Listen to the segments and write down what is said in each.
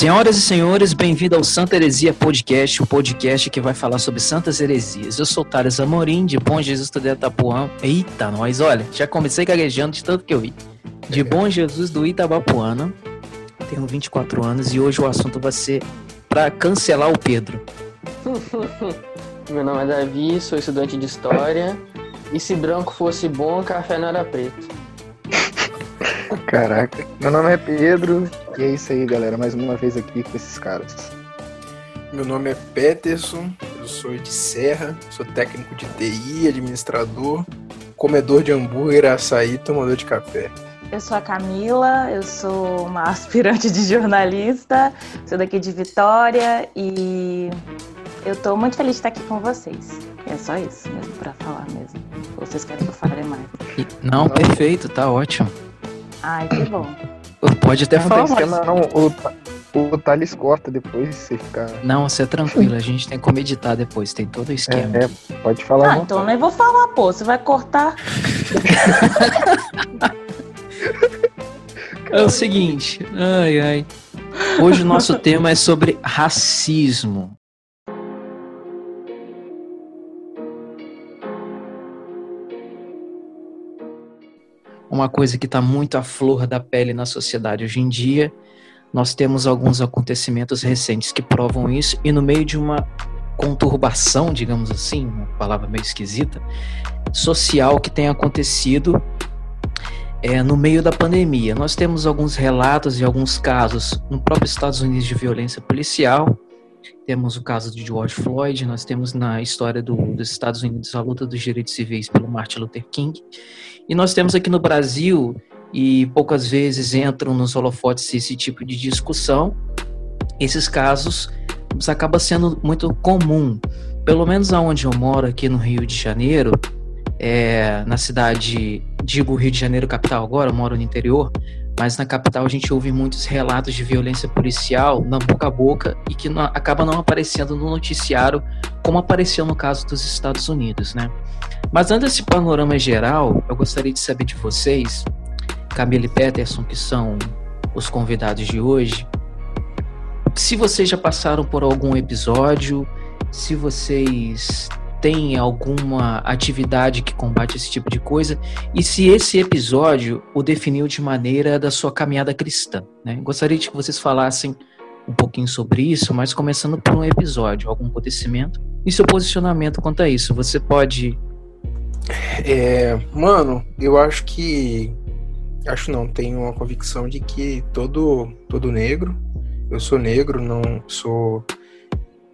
Senhoras e senhores, bem-vindo ao Santa Heresia Podcast, o podcast que vai falar sobre santas heresias. Eu sou Thales Amorim, de Bom Jesus do Itapuã. Eita, nós, olha, já comecei gaguejando de tanto que eu vi. De Bom Jesus do Itabapuana, tenho 24 anos e hoje o assunto vai ser para cancelar o Pedro. Meu nome é Davi, sou estudante de História. E se branco fosse bom, café não era preto. Caraca. Meu nome é Pedro e é isso aí, galera. Mais uma vez aqui com esses caras. Meu nome é Peterson, eu sou de Serra, sou técnico de TI, administrador, comedor de hambúrguer, açaí, tomador de café. Eu sou a Camila, eu sou uma aspirante de jornalista, sou daqui de Vitória e eu tô muito feliz de estar aqui com vocês. É só isso mesmo para falar mesmo. Vocês querem que eu fale mais? Não, perfeito, tá ótimo. Ai, que bom. Pode até não, falar tem mais. não. O, o Thales corta depois se ficar. Não, você é tranquilo, a gente tem como editar depois, tem todo o esquema. É, é, pode falar. Ah, então eu nem vou falar, pô. Você vai cortar. É o seguinte, ai ai. Hoje o nosso tema é sobre racismo. Uma coisa que está muito à flor da pele na sociedade hoje em dia. Nós temos alguns acontecimentos recentes que provam isso, e no meio de uma conturbação, digamos assim, uma palavra meio esquisita, social que tem acontecido é, no meio da pandemia. Nós temos alguns relatos e alguns casos no próprio Estados Unidos de violência policial. Temos o caso de George Floyd, nós temos na história do, dos Estados Unidos a luta dos direitos civis pelo Martin Luther King. E nós temos aqui no Brasil, e poucas vezes entram nos holofotes esse tipo de discussão, esses casos acaba sendo muito comum. Pelo menos aonde eu moro, aqui no Rio de Janeiro, é, na cidade, digo Rio de Janeiro capital agora, eu moro no interior, mas na capital a gente ouve muitos relatos de violência policial na boca a boca e que não, acaba não aparecendo no noticiário como apareceu no caso dos Estados Unidos, né? Mas antes desse panorama geral, eu gostaria de saber de vocês, Camila e Peterson, que são os convidados de hoje, se vocês já passaram por algum episódio, se vocês têm alguma atividade que combate esse tipo de coisa e se esse episódio o definiu de maneira da sua caminhada cristã. Né? Gostaria de que vocês falassem um pouquinho sobre isso, mas começando por um episódio, algum acontecimento e seu posicionamento quanto a isso. Você pode. É, mano, eu acho que. Acho não, tenho uma convicção de que todo, todo negro, eu sou negro, não sou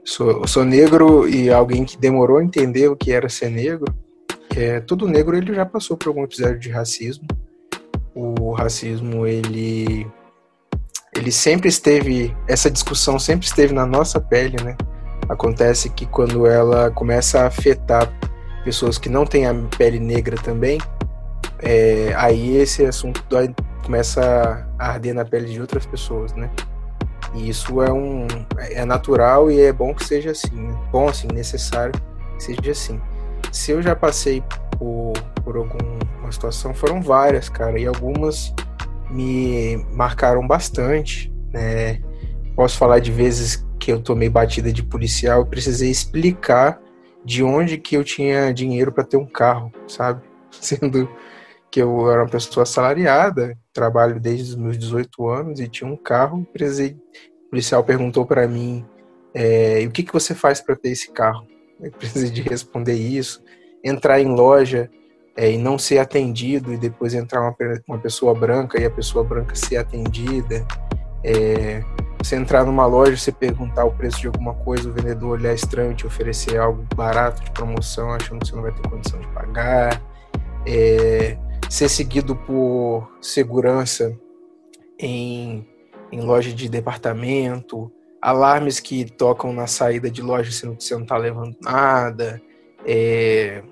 sou, sou negro e alguém que demorou a entender o que era ser negro. É, todo negro ele já passou por algum episódio de racismo. O racismo ele ele sempre esteve essa discussão sempre esteve na nossa pele, né? Acontece que quando ela começa a afetar pessoas que não têm a pele negra também, é, aí esse assunto começa a arder na pele de outras pessoas, né? E isso é um é natural e é bom que seja assim, né? bom assim, necessário que seja assim. Se eu já passei por, por alguma situação, foram várias, cara, e algumas me marcaram bastante, né? Posso falar de vezes que eu tomei batida de policial e precisei explicar de onde que eu tinha dinheiro para ter um carro, sabe? Sendo que eu era uma pessoa assalariada, trabalho desde os meus 18 anos e tinha um carro. O policial perguntou para mim: é, o que, que você faz para ter esse carro? Eu precisei de responder isso. Entrar em loja é, e não ser atendido, e depois entrar uma, uma pessoa branca e a pessoa branca ser atendida. É, você entrar numa loja, você perguntar o preço de alguma coisa, o vendedor olhar estranho e te oferecer algo barato de promoção, achando que você não vai ter condição de pagar. É, ser seguido por segurança em, em loja de departamento, alarmes que tocam na saída de loja que você não está levando nada, é,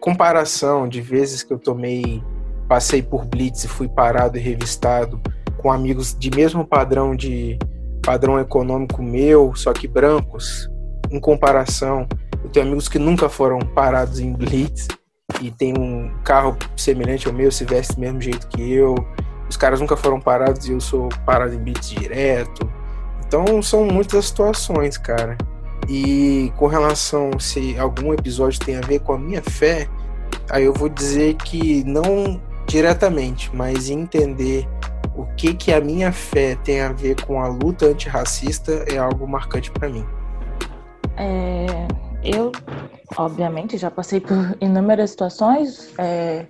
comparação de vezes que eu tomei, passei por blitz e fui parado e revistado com amigos de mesmo padrão de padrão econômico meu, só que brancos, em comparação, eu tenho amigos que nunca foram parados em blitz e tem um carro semelhante ao meu, se veste do mesmo jeito que eu. Os caras nunca foram parados e eu sou parado em blitz direto. Então são muitas situações, cara. E com relação se algum episódio tem a ver com a minha fé, aí eu vou dizer que não diretamente, mas entender o que que a minha fé tem a ver com a luta antirracista é algo marcante para mim. É, eu, obviamente, já passei por inúmeras situações, é,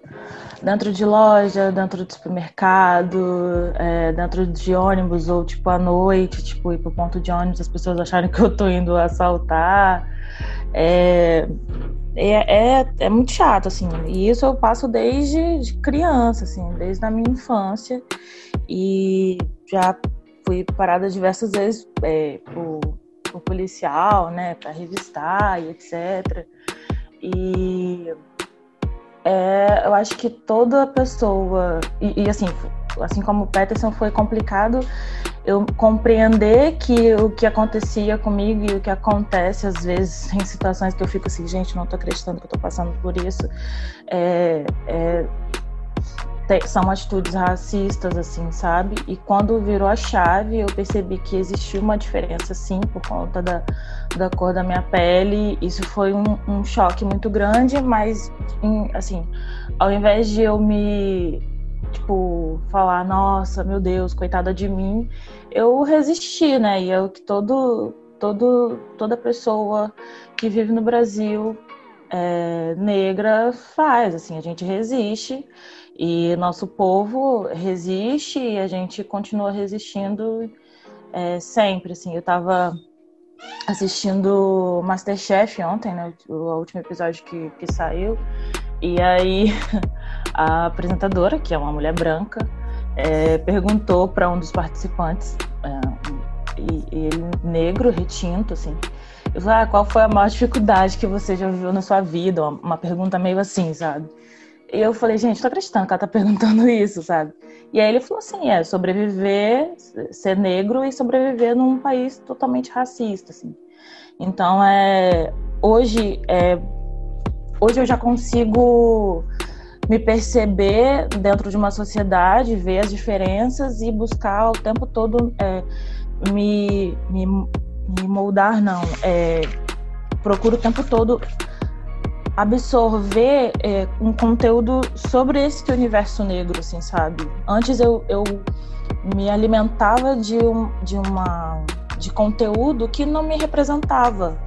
dentro de loja, dentro de supermercado, é, dentro de ônibus, ou tipo à noite, tipo ir pro ponto de ônibus, as pessoas acharem que eu tô indo assaltar. É, é, é, é, muito chato, assim. E isso eu passo desde de criança, assim, desde a minha infância. E já fui parada diversas vezes é, por o policial, né, para revistar e etc. E é, eu acho que toda pessoa e, e, assim, assim como o Peterson foi complicado eu compreender que o que acontecia comigo e o que acontece às vezes em situações que eu fico assim, gente, não estou acreditando que eu estou passando por isso, é, é são atitudes racistas, assim, sabe? E quando virou a chave, eu percebi que existia uma diferença, sim, por conta da, da cor da minha pele. Isso foi um, um choque muito grande, mas, em, assim, ao invés de eu me, tipo, falar, nossa, meu Deus, coitada de mim, eu resisti, né? E é o que todo, todo, toda pessoa que vive no Brasil é, negra faz, assim, a gente resiste. E nosso povo resiste e a gente continua resistindo é, sempre. Assim, eu estava assistindo Masterchef ontem, né, o, o último episódio que, que saiu, e aí a apresentadora, que é uma mulher branca, é, perguntou para um dos participantes, é, e, ele negro, retinto, assim, ah, qual foi a maior dificuldade que você já viveu na sua vida? Uma, pergunta meio assim, sabe? E eu falei, gente, tô acreditando que ela tá perguntando isso, sabe? E aí ele falou assim, é sobreviver, ser negro e sobreviver num país totalmente racista, assim. Então, é, hoje, é, hoje eu já consigo me perceber dentro de uma sociedade, ver as diferenças e buscar o tempo todo é, me, me, me moldar, não. É, procuro o tempo todo absorver é, um conteúdo sobre esse universo negro, assim, sabe? Antes eu, eu me alimentava de, um, de uma de conteúdo que não me representava.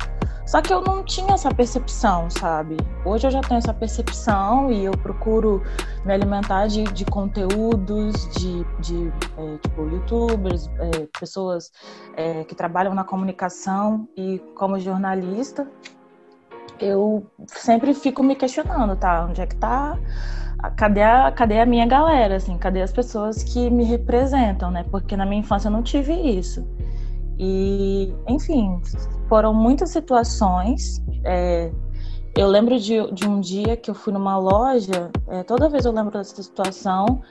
Só que eu não tinha essa percepção, sabe? Hoje eu já tenho essa percepção e eu procuro me alimentar de, de conteúdos, de, de é, tipo, youtubers, é, pessoas é, que trabalham na comunicação e como jornalista eu sempre fico me questionando, tá? Onde é que tá? Cadê a, cadê a minha galera, assim? Cadê as pessoas que me representam, né? Porque na minha infância eu não tive isso. E, enfim, foram muitas situações. É, eu lembro de, de um dia que eu fui numa loja, é, toda vez eu lembro dessa situação,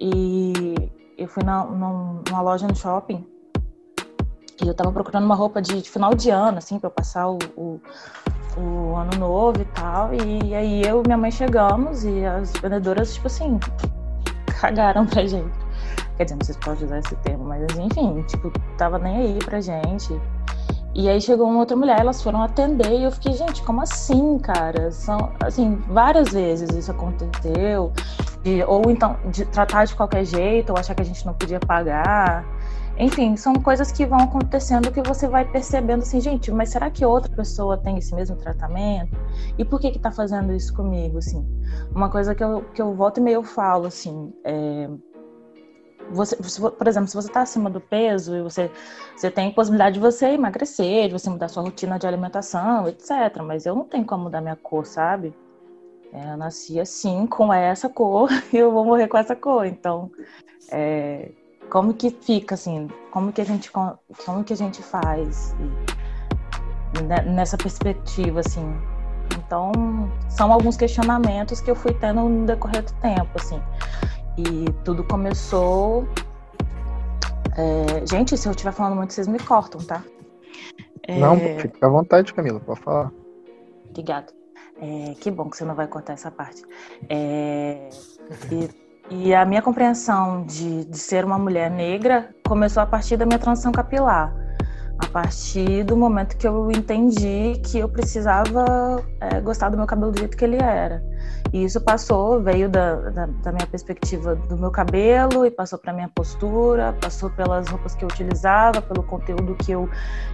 e eu fui na, numa loja no shopping, e eu tava procurando uma roupa de, de final de ano, assim, para eu passar o, o o ano novo e tal. E aí eu e minha mãe chegamos e as vendedoras, tipo assim, cagaram pra gente. Quer dizer, não sei se pode usar esse termo, mas enfim, tipo, tava nem aí pra gente. E aí chegou uma outra mulher, elas foram atender e eu fiquei, gente, como assim, cara? São, assim, várias vezes isso aconteceu. De, ou então, de tratar de qualquer jeito, ou achar que a gente não podia pagar. Enfim, são coisas que vão acontecendo que você vai percebendo assim, gente, mas será que outra pessoa tem esse mesmo tratamento? E por que que tá fazendo isso comigo, assim? Uma coisa que eu, que eu volto e meio falo, assim, é... Você, por exemplo, se você está acima do peso e você, você tem possibilidade de você emagrecer, de você mudar sua rotina de alimentação, etc. Mas eu não tenho como mudar minha cor, sabe? É, eu nasci assim, com essa cor, e eu vou morrer com essa cor. Então, é, como que fica assim, como que a gente como que a gente faz nessa perspectiva assim. Então, são alguns questionamentos que eu fui tendo no decorrer do tempo, assim. E tudo começou. É... Gente, se eu estiver falando muito, vocês me cortam, tá? É... Não, fica à vontade, Camila, pode falar. Obrigada. É... Que bom que você não vai cortar essa parte. É... E e a minha compreensão de, de ser uma mulher negra começou a partir da minha transição capilar. a partir do momento que eu entendi que eu precisava é, gostar do meu cabelo do jeito que ele era. E isso passou, veio da, da, da minha perspectiva do meu cabelo e passou para minha postura, passou pelas roupas que eu utilizava, pelo conteúdo que eu,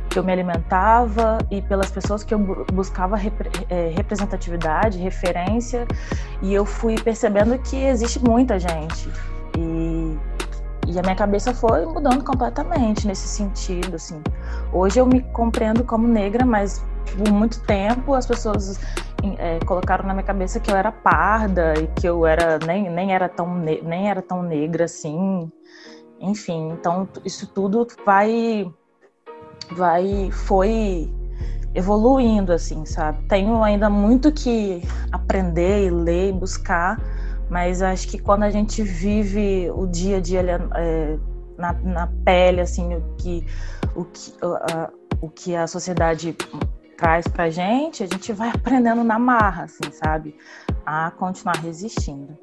que eu me alimentava e pelas pessoas que eu buscava repre, é, representatividade, referência. E eu fui percebendo que existe muita gente. E e a minha cabeça foi mudando completamente nesse sentido, assim. Hoje eu me compreendo como negra, mas por muito tempo as pessoas é, colocaram na minha cabeça que eu era parda e que eu era nem, nem era tão nem era tão negra assim. Enfim, então isso tudo vai vai foi evoluindo assim, sabe? Tenho ainda muito que aprender e ler e buscar mas acho que quando a gente vive o dia a dia é, na, na, pele, assim, o que, o que, a, o que a sociedade traz pra gente, a gente vai aprendendo na marra, assim, sabe? A continuar resistindo.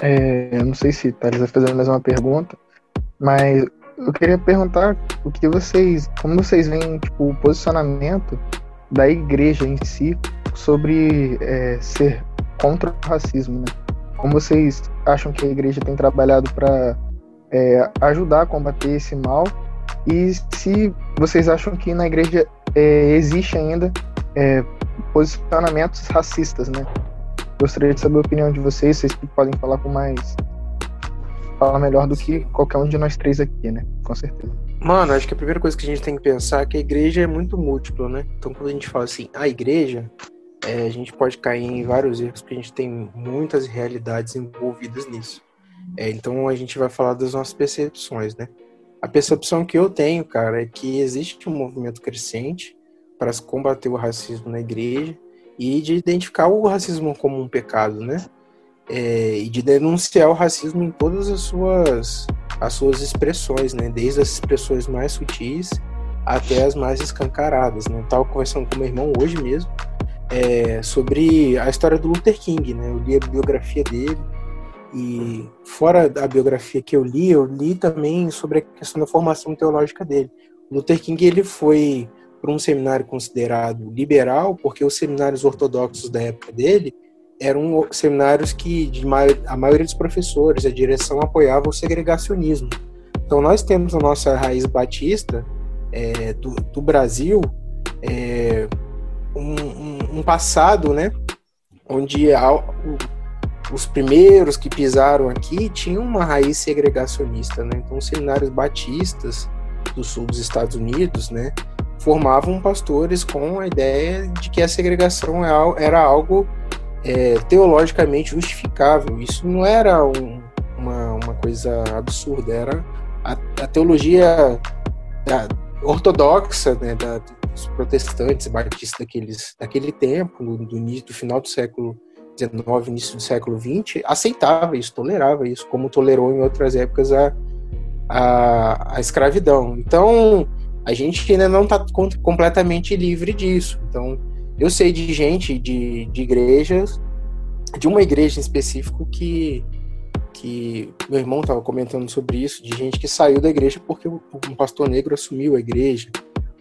É, eu não sei se Thales vai fazer mais uma pergunta, mas eu queria perguntar o que vocês, como vocês veem tipo, o posicionamento da igreja em si sobre é, ser contra o racismo, né? Como vocês acham que a igreja tem trabalhado para é, ajudar a combater esse mal? E se vocês acham que na igreja é, existe ainda é, posicionamentos racistas, né? Gostaria de saber a opinião de vocês, vocês podem falar com mais. falar melhor do que qualquer um de nós três aqui, né? Com certeza. Mano, acho que a primeira coisa que a gente tem que pensar é que a igreja é muito múltipla, né? Então quando a gente fala assim, a igreja, é, a gente pode cair em vários erros porque a gente tem muitas realidades envolvidas nisso. É, então a gente vai falar das nossas percepções, né? A percepção que eu tenho, cara, é que existe um movimento crescente para combater o racismo na igreja e de identificar o racismo como um pecado, né? É, e de denunciar o racismo em todas as suas as suas expressões, né? Desde as expressões mais sutis até as mais escancaradas, né? Eu tava conversando com meu irmão hoje mesmo é, sobre a história do Luther King, né? Eu li a biografia dele e fora da biografia que eu li, eu li também sobre a questão da formação teológica dele. O Luther King ele foi para um seminário considerado liberal, porque os seminários ortodoxos da época dele eram seminários que a maioria dos professores, a direção apoiava o segregacionismo. Então nós temos a nossa raiz batista é, do, do, Brasil é, um, um, um passado, né, onde os primeiros que pisaram aqui tinham uma raiz segregacionista, né? Então, os seminários batistas do sul dos Estados Unidos, né, formavam pastores com a ideia de que a segregação é era algo é, teologicamente justificável. Isso não era um, uma, uma coisa absurda, era a, a teologia da, ortodoxa né, da, os protestantes batistas daqueles, daquele tempo, do, do final do século XIX, início do século XX, aceitava isso, tolerava isso, como tolerou em outras épocas a, a, a escravidão. Então, a gente ainda não está completamente livre disso. Então, eu sei de gente de, de igrejas, de uma igreja em específico que que meu irmão estava comentando sobre isso, de gente que saiu da igreja porque um pastor negro assumiu a igreja,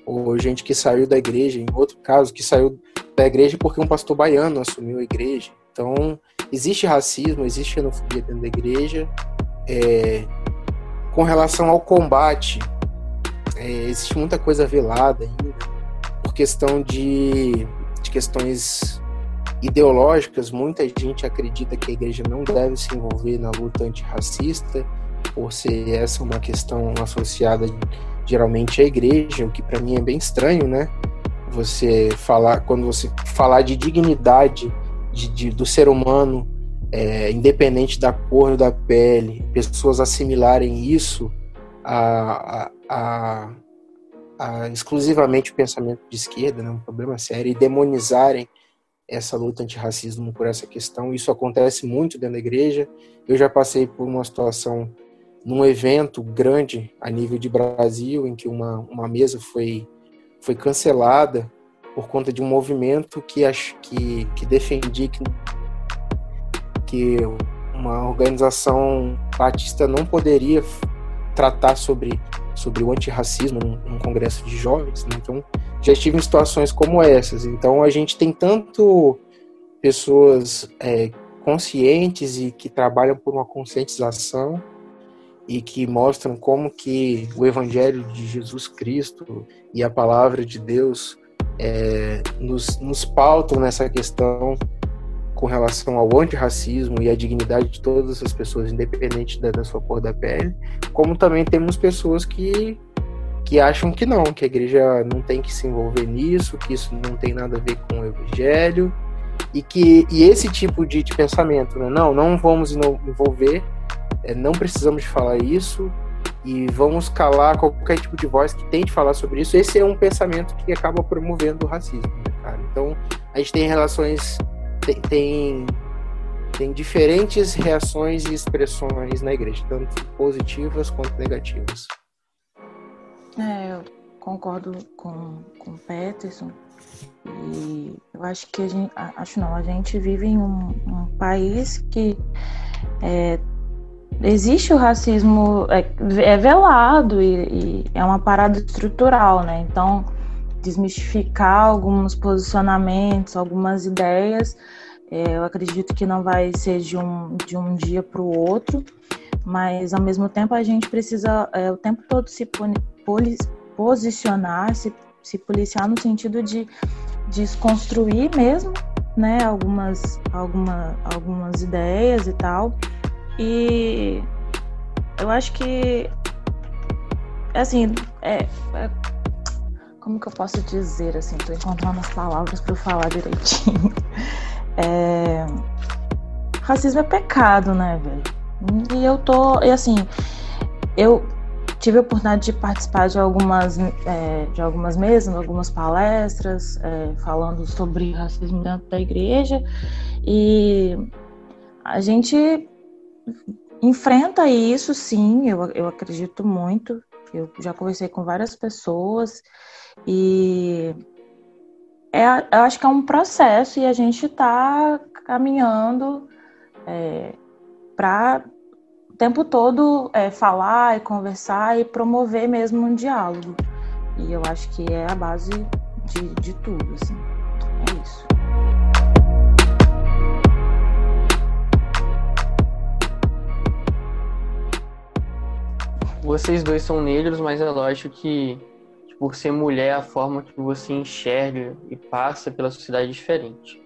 ou gente que saiu da igreja, em outro caso, que saiu da igreja porque um pastor baiano assumiu a igreja. Então, existe racismo, existe xenofobia dentro da igreja. É, com relação ao combate, é, existe muita coisa velada ainda, por questão de, de questões ideológicas. Muita gente acredita que a igreja não deve se envolver na luta antirracista, por ser essa uma questão associada geralmente a igreja, o que para mim é bem estranho, né? Você falar, quando você falar de dignidade de, de do ser humano, é, independente da cor da pele, pessoas assimilarem isso a, a, a, exclusivamente o pensamento de esquerda, né? um problema sério, e demonizarem essa luta antirracismo por essa questão. Isso acontece muito dentro da igreja. Eu já passei por uma situação num evento grande a nível de Brasil, em que uma, uma mesa foi, foi cancelada por conta de um movimento que, ach, que, que defendia que, que uma organização batista não poderia tratar sobre, sobre o antirracismo num, num congresso de jovens, né? então já estive em situações como essas. Então a gente tem tanto pessoas é, conscientes e que trabalham por uma conscientização e que mostram como que o Evangelho de Jesus Cristo e a palavra de Deus é, nos, nos pautam nessa questão com relação ao antirracismo e à dignidade de todas as pessoas, independente da, da sua cor da pele, como também temos pessoas que, que acham que não, que a igreja não tem que se envolver nisso, que isso não tem nada a ver com o evangelho, e que e esse tipo de, de pensamento, né? não, não vamos envolver, é, não precisamos falar isso, e vamos calar qualquer tipo de voz que tente falar sobre isso. Esse é um pensamento que acaba promovendo o racismo, né, cara? Então, a gente tem relações tem, tem, tem diferentes reações e expressões na igreja, tanto positivas quanto negativas. É, eu concordo com, com o Peterson. E eu acho que a gente, acho não, a gente vive em um, um país que é, existe o racismo é, é velado e, e, é uma parada estrutural, né? Então desmistificar alguns posicionamentos, algumas ideias. É, eu acredito que não vai ser de um, de um dia para o outro, mas ao mesmo tempo a gente precisa é, o tempo todo se posicionar, se, se policiar no sentido de desconstruir mesmo, né, algumas, alguma, algumas ideias e tal. E eu acho que, assim, é, é como que eu posso dizer assim? Tô encontrando as palavras para falar direitinho. É... Racismo é pecado, né, velho? E eu tô, e assim, eu tive a oportunidade de participar de algumas, é, de algumas mesas, algumas palestras, é, falando sobre racismo dentro da igreja, e a gente enfrenta isso, sim, eu, eu acredito muito. Eu já conversei com várias pessoas e é, eu acho que é um processo e a gente está caminhando é, para o tempo todo é, falar e conversar e promover mesmo um diálogo. E eu acho que é a base de, de tudo, assim. Vocês dois são negros, mas é lógico que por ser mulher, a forma que você enxerga e passa pela sociedade é diferente.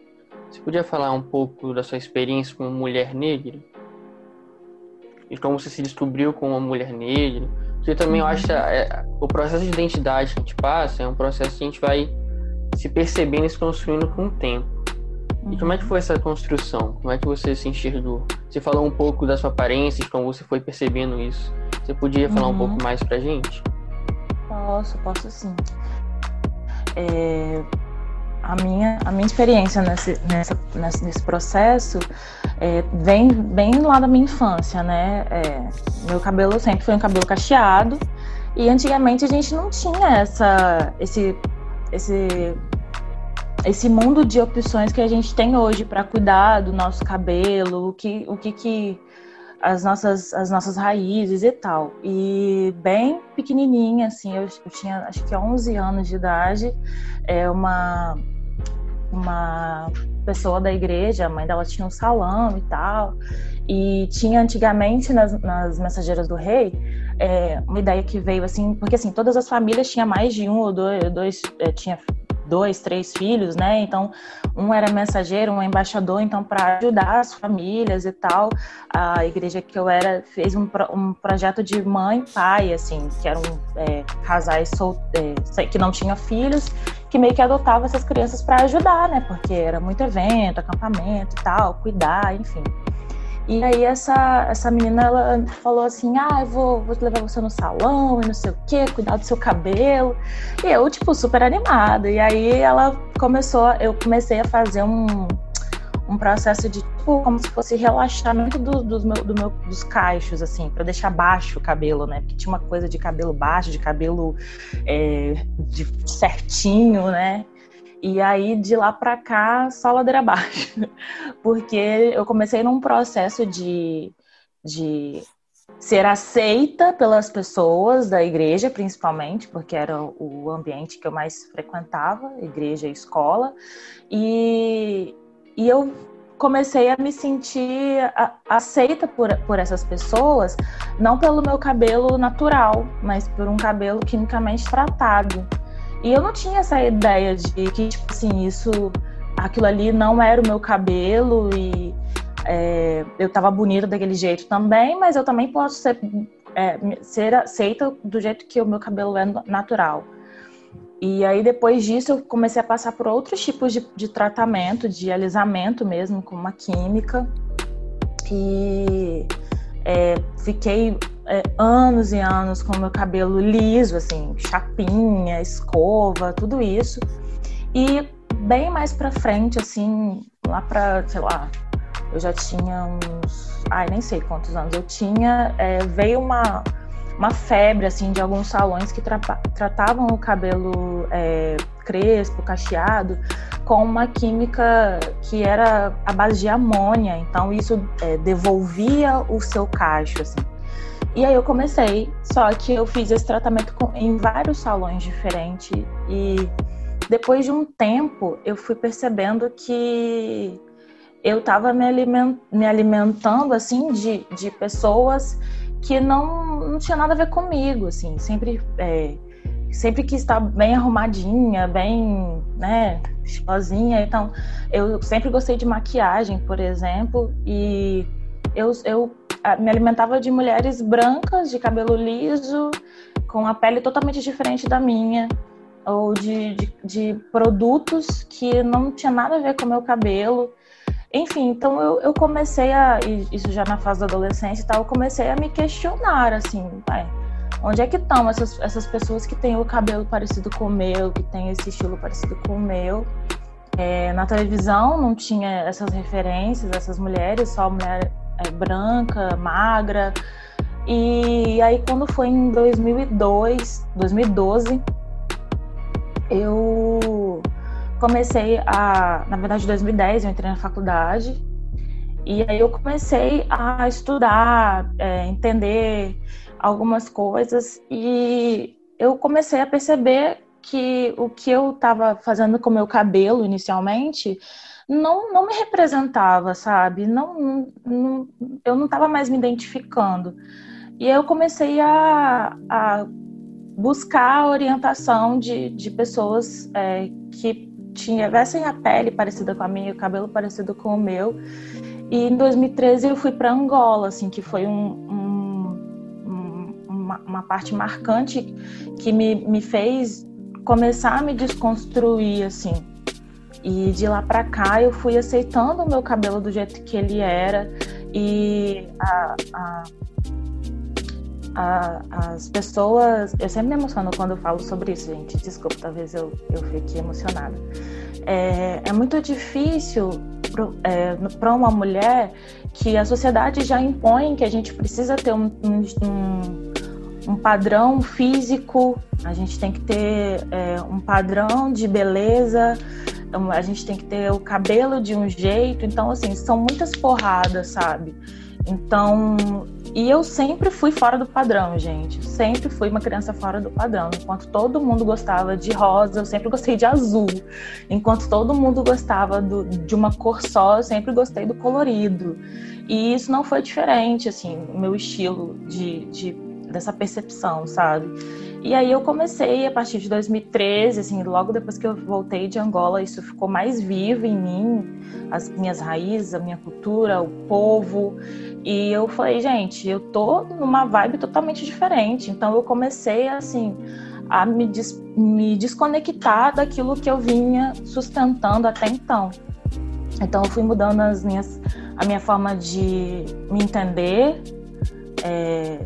Você podia falar um pouco da sua experiência como mulher negra? E como você se descobriu como uma mulher negra? Porque também eu acho que é, o processo de identidade que a gente passa é um processo que a gente vai se percebendo e se construindo com o tempo. E como é que foi essa construção? Como é que você se enxergou? Você falou um pouco da sua aparência, de como você foi percebendo isso. Você podia falar uhum. um pouco mais pra gente? Posso, posso sim. É, a, minha, a minha experiência nesse, nessa, nesse, nesse processo é, vem bem lá da minha infância, né? É, meu cabelo sempre foi um cabelo cacheado e antigamente a gente não tinha essa, esse, esse, esse mundo de opções que a gente tem hoje para cuidar do nosso cabelo, o que, o que, que as nossas, as nossas raízes e tal. E bem pequenininha, assim, eu, eu tinha acho que 11 anos de idade, é uma, uma pessoa da igreja, a mãe dela tinha um salão e tal, e tinha antigamente nas, nas Mensageiras do Rei é, uma ideia que veio assim, porque assim, todas as famílias tinham mais de um ou dois, dois é, tinha dois, três filhos, né? Então, um era mensageiro, um embaixador, então, para ajudar as famílias e tal, a igreja que eu era fez um, um projeto de mãe pai, assim, que eram é, casais sol, é, que não tinham filhos, que meio que adotavam essas crianças para ajudar, né? Porque era muito evento, acampamento e tal, cuidar, enfim. E aí essa, essa menina ela falou assim: ah, eu vou, vou levar você no salão e não sei o quê, cuidar do seu cabelo. E eu, tipo, super animada. E aí ela começou, eu comecei a fazer um, um processo de tipo, como se fosse relaxamento do, do, meu, do meu, dos cachos, assim, para deixar baixo o cabelo, né? Porque tinha uma coisa de cabelo baixo, de cabelo é, de certinho, né? E aí, de lá para cá, só ladeira abaixo. Porque eu comecei num processo de, de ser aceita pelas pessoas da igreja, principalmente, porque era o ambiente que eu mais frequentava, igreja e escola. E, e eu comecei a me sentir aceita por, por essas pessoas, não pelo meu cabelo natural, mas por um cabelo quimicamente tratado. E eu não tinha essa ideia de que, tipo assim, isso, aquilo ali não era o meu cabelo e é, eu estava bonita daquele jeito também, mas eu também posso ser, é, ser aceita do jeito que o meu cabelo é natural. E aí, depois disso, eu comecei a passar por outros tipos de, de tratamento, de alisamento mesmo, com uma química. E é, fiquei é, anos e anos com meu cabelo liso, assim, chapinha, escova, tudo isso. E bem mais pra frente, assim, lá pra, sei lá, eu já tinha uns. Ai, nem sei quantos anos eu tinha. É, veio uma, uma febre, assim, de alguns salões que tra tratavam o cabelo é, crespo, cacheado, com uma química que era a base de amônia. Então, isso é, devolvia o seu cacho, assim. E aí eu comecei, só que eu fiz esse tratamento com, em vários salões diferentes. E depois de um tempo eu fui percebendo que eu estava me, aliment, me, alimentando assim de, de pessoas que não, não tinha nada a ver comigo, assim, sempre é, sempre quis estar bem arrumadinha, bem, né, estilosinha. Então, eu sempre gostei de maquiagem, por exemplo, e eu, eu me alimentava de mulheres brancas, de cabelo liso, com a pele totalmente diferente da minha, ou de, de, de produtos que não tinha nada a ver com o meu cabelo. Enfim, então eu, eu comecei a, isso já na fase da adolescência e tal, eu comecei a me questionar, assim, pai, onde é que estão essas, essas pessoas que têm o cabelo parecido com o meu, que têm esse estilo parecido com o meu? É, na televisão não tinha essas referências, essas mulheres, só mulher é, branca, magra. E aí quando foi em 2002, 2012, eu comecei a, na verdade, em 2010 eu entrei na faculdade e aí eu comecei a estudar, é, entender algumas coisas e eu comecei a perceber que o que eu estava fazendo com meu cabelo inicialmente não, não me representava, sabe? Não, não eu não estava mais me identificando. E aí eu comecei a, a buscar a orientação de, de pessoas é, que tivessem a pele parecida com a minha, o cabelo parecido com o meu. E em 2013 eu fui para Angola, assim, que foi um, um, uma, uma, parte marcante que me, me fez começar a me desconstruir, assim. E de lá para cá eu fui aceitando o meu cabelo do jeito que ele era e a, a a, as pessoas. Eu sempre me emociono quando eu falo sobre isso, gente. Desculpa, talvez eu, eu fique emocionada. É, é muito difícil para é, uma mulher que a sociedade já impõe que a gente precisa ter um, um, um padrão físico, a gente tem que ter é, um padrão de beleza, a gente tem que ter o cabelo de um jeito. Então, assim, são muitas porradas, sabe? Então, e eu sempre fui fora do padrão, gente. Sempre fui uma criança fora do padrão. Enquanto todo mundo gostava de rosa, eu sempre gostei de azul. Enquanto todo mundo gostava do, de uma cor só, eu sempre gostei do colorido. E isso não foi diferente, assim, meu estilo de, de dessa percepção, sabe? E aí eu comecei a partir de 2013, assim, logo depois que eu voltei de Angola, isso ficou mais vivo em mim, as minhas raízes, a minha cultura, o povo. E eu falei, gente, eu tô numa vibe totalmente diferente. Então eu comecei assim a me, des me desconectar daquilo que eu vinha sustentando até então. Então eu fui mudando as minhas, a minha forma de me entender, é,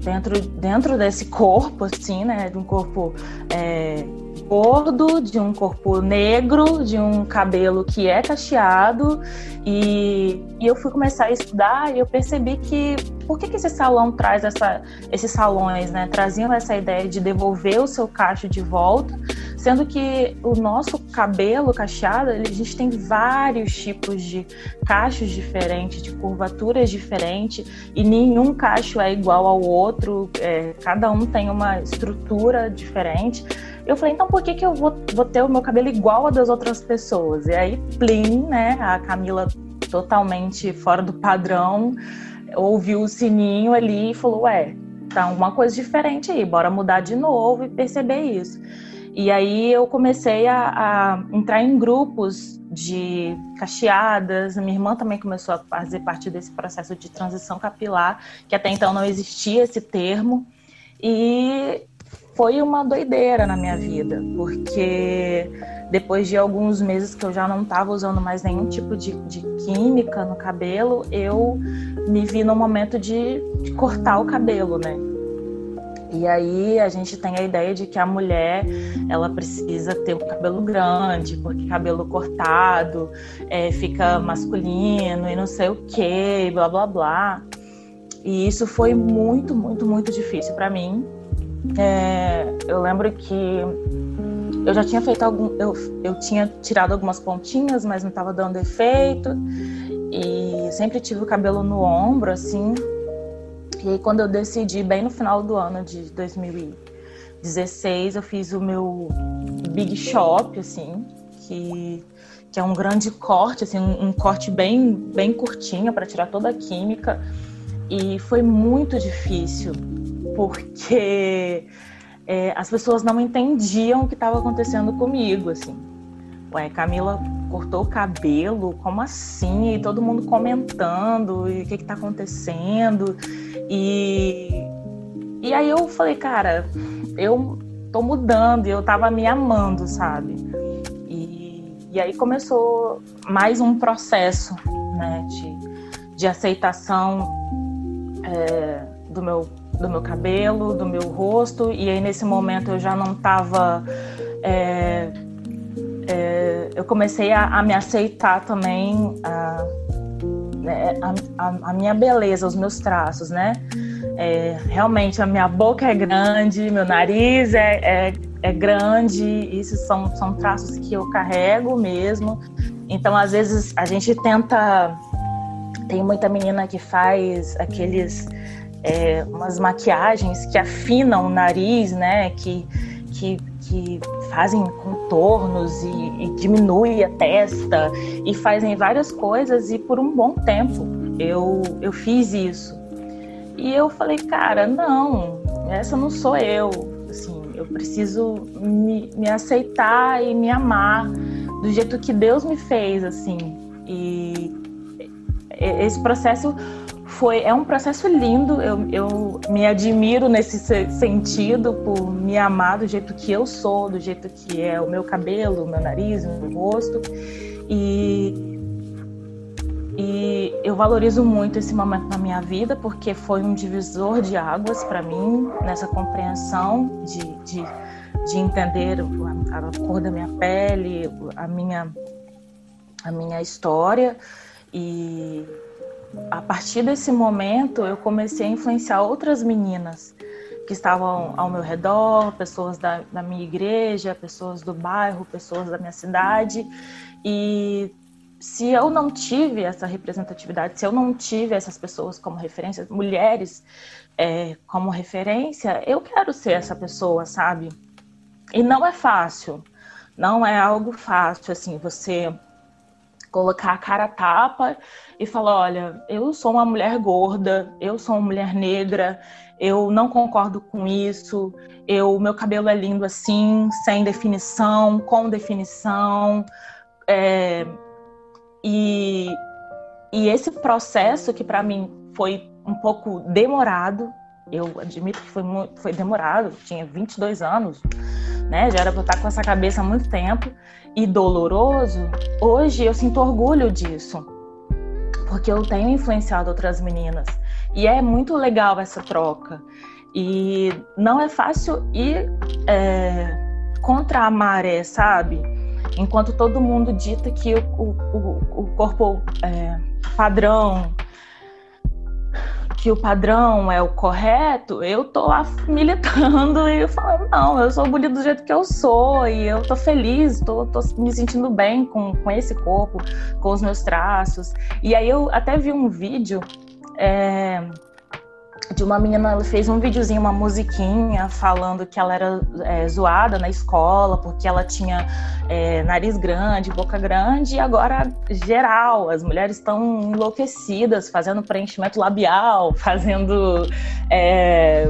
dentro, dentro desse corpo, assim, né? De um corpo é, gordo, de um corpo negro, de um cabelo que é cacheado. E, e eu fui começar a estudar e eu percebi que por que, que esse salão traz essa, esses salões, né? Traziam essa ideia de devolver o seu cacho de volta, Sendo que o nosso cabelo cacheado, a gente tem vários tipos de cachos diferentes, de curvaturas diferentes, e nenhum cacho é igual ao outro, é, cada um tem uma estrutura diferente. Eu falei, então por que, que eu vou, vou ter o meu cabelo igual a das outras pessoas? E aí, plim, né? A Camila totalmente fora do padrão, ouviu o sininho ali e falou, ué, tá uma coisa diferente aí, bora mudar de novo e perceber isso. E aí eu comecei a, a, entrar em grupos de cacheadas. Minha irmã também começou a fazer parte desse processo de transição capilar, que até então não existia esse termo. E foi uma doideira na minha vida, porque depois de alguns meses que eu já não estava usando mais nenhum tipo de, de, química no cabelo, eu me vi no momento de, de cortar o cabelo, né? E aí a gente tem a ideia de que a mulher ela precisa ter um cabelo grande, porque cabelo cortado é, fica masculino e não sei o que, blá blá blá. E isso foi muito, muito, muito difícil para mim. É, eu lembro que eu já tinha feito algum. Eu, eu tinha tirado algumas pontinhas, mas não estava dando efeito. E sempre tive o cabelo no ombro, assim. E aí, quando eu decidi, bem no final do ano de 2016, eu fiz o meu Big Shop, assim, que, que é um grande corte, assim, um, um corte bem, bem curtinho para tirar toda a química. E foi muito difícil, porque é, as pessoas não entendiam o que estava acontecendo comigo, assim. Ué, Camila cortou o cabelo, como assim? E todo mundo comentando, e o que está acontecendo? E, e aí eu falei, cara, eu tô mudando e eu tava me amando, sabe? E, e aí começou mais um processo, né, de, de aceitação é, do, meu, do meu cabelo, do meu rosto. E aí nesse momento eu já não tava. É, é, eu comecei a, a, me aceitar também. A, né, a, a, a, minha beleza, os meus traços, né? É, realmente a minha boca é grande, meu nariz é, é, é, grande, isso são, são traços que eu carrego mesmo. Então, às vezes, a gente tenta. Tem muita menina que faz aqueles. É, umas maquiagens que afinam o nariz, né? Que, que, que fazem contornos e, e diminui a testa e fazem várias coisas e por um bom tempo eu, eu fiz isso. E eu falei, cara, não, essa não sou eu. Assim, eu preciso me, me aceitar e me amar do jeito que Deus me fez, assim. E esse processo foi é um processo lindo. Eu, eu me admiro nesse sentido por me amar do jeito que eu sou, do jeito que é o meu cabelo, o meu nariz, o meu rosto. E e eu valorizo muito esse momento na minha vida porque foi um divisor de águas para mim nessa compreensão de, de, de entender a, a, cor da minha pele, a minha, a minha história. E a partir desse momento eu comecei a influenciar outras meninas que estavam ao meu redor, pessoas da, da minha igreja, pessoas do bairro, pessoas da minha cidade. E se eu não tive essa representatividade, se eu não tive essas pessoas como referência, mulheres é, como referência, eu quero ser essa pessoa, sabe? E não é fácil, não é algo fácil, assim, você colocar a cara a tapa e falar: olha, eu sou uma mulher gorda, eu sou uma mulher negra, eu não concordo com isso, eu, meu cabelo é lindo assim, sem definição, com definição. É, e, e esse processo que para mim foi um pouco demorado, eu admito que foi, muito, foi demorado, tinha 22 anos, né? Já era para estar com essa cabeça há muito tempo e doloroso. Hoje eu sinto orgulho disso, porque eu tenho influenciado outras meninas e é muito legal essa troca. E não é fácil ir é, contra a maré, sabe? enquanto todo mundo dita que o, o, o corpo é, padrão que o padrão é o correto, eu tô lá militando e falando, não, eu sou bonita do jeito que eu sou e eu tô feliz, tô, tô me sentindo bem com, com esse corpo, com os meus traços. E aí eu até vi um vídeo. É, de uma menina, ela fez um videozinho, uma musiquinha, falando que ela era é, zoada na escola porque ela tinha é, nariz grande, boca grande, e agora geral, as mulheres estão enlouquecidas, fazendo preenchimento labial, fazendo é,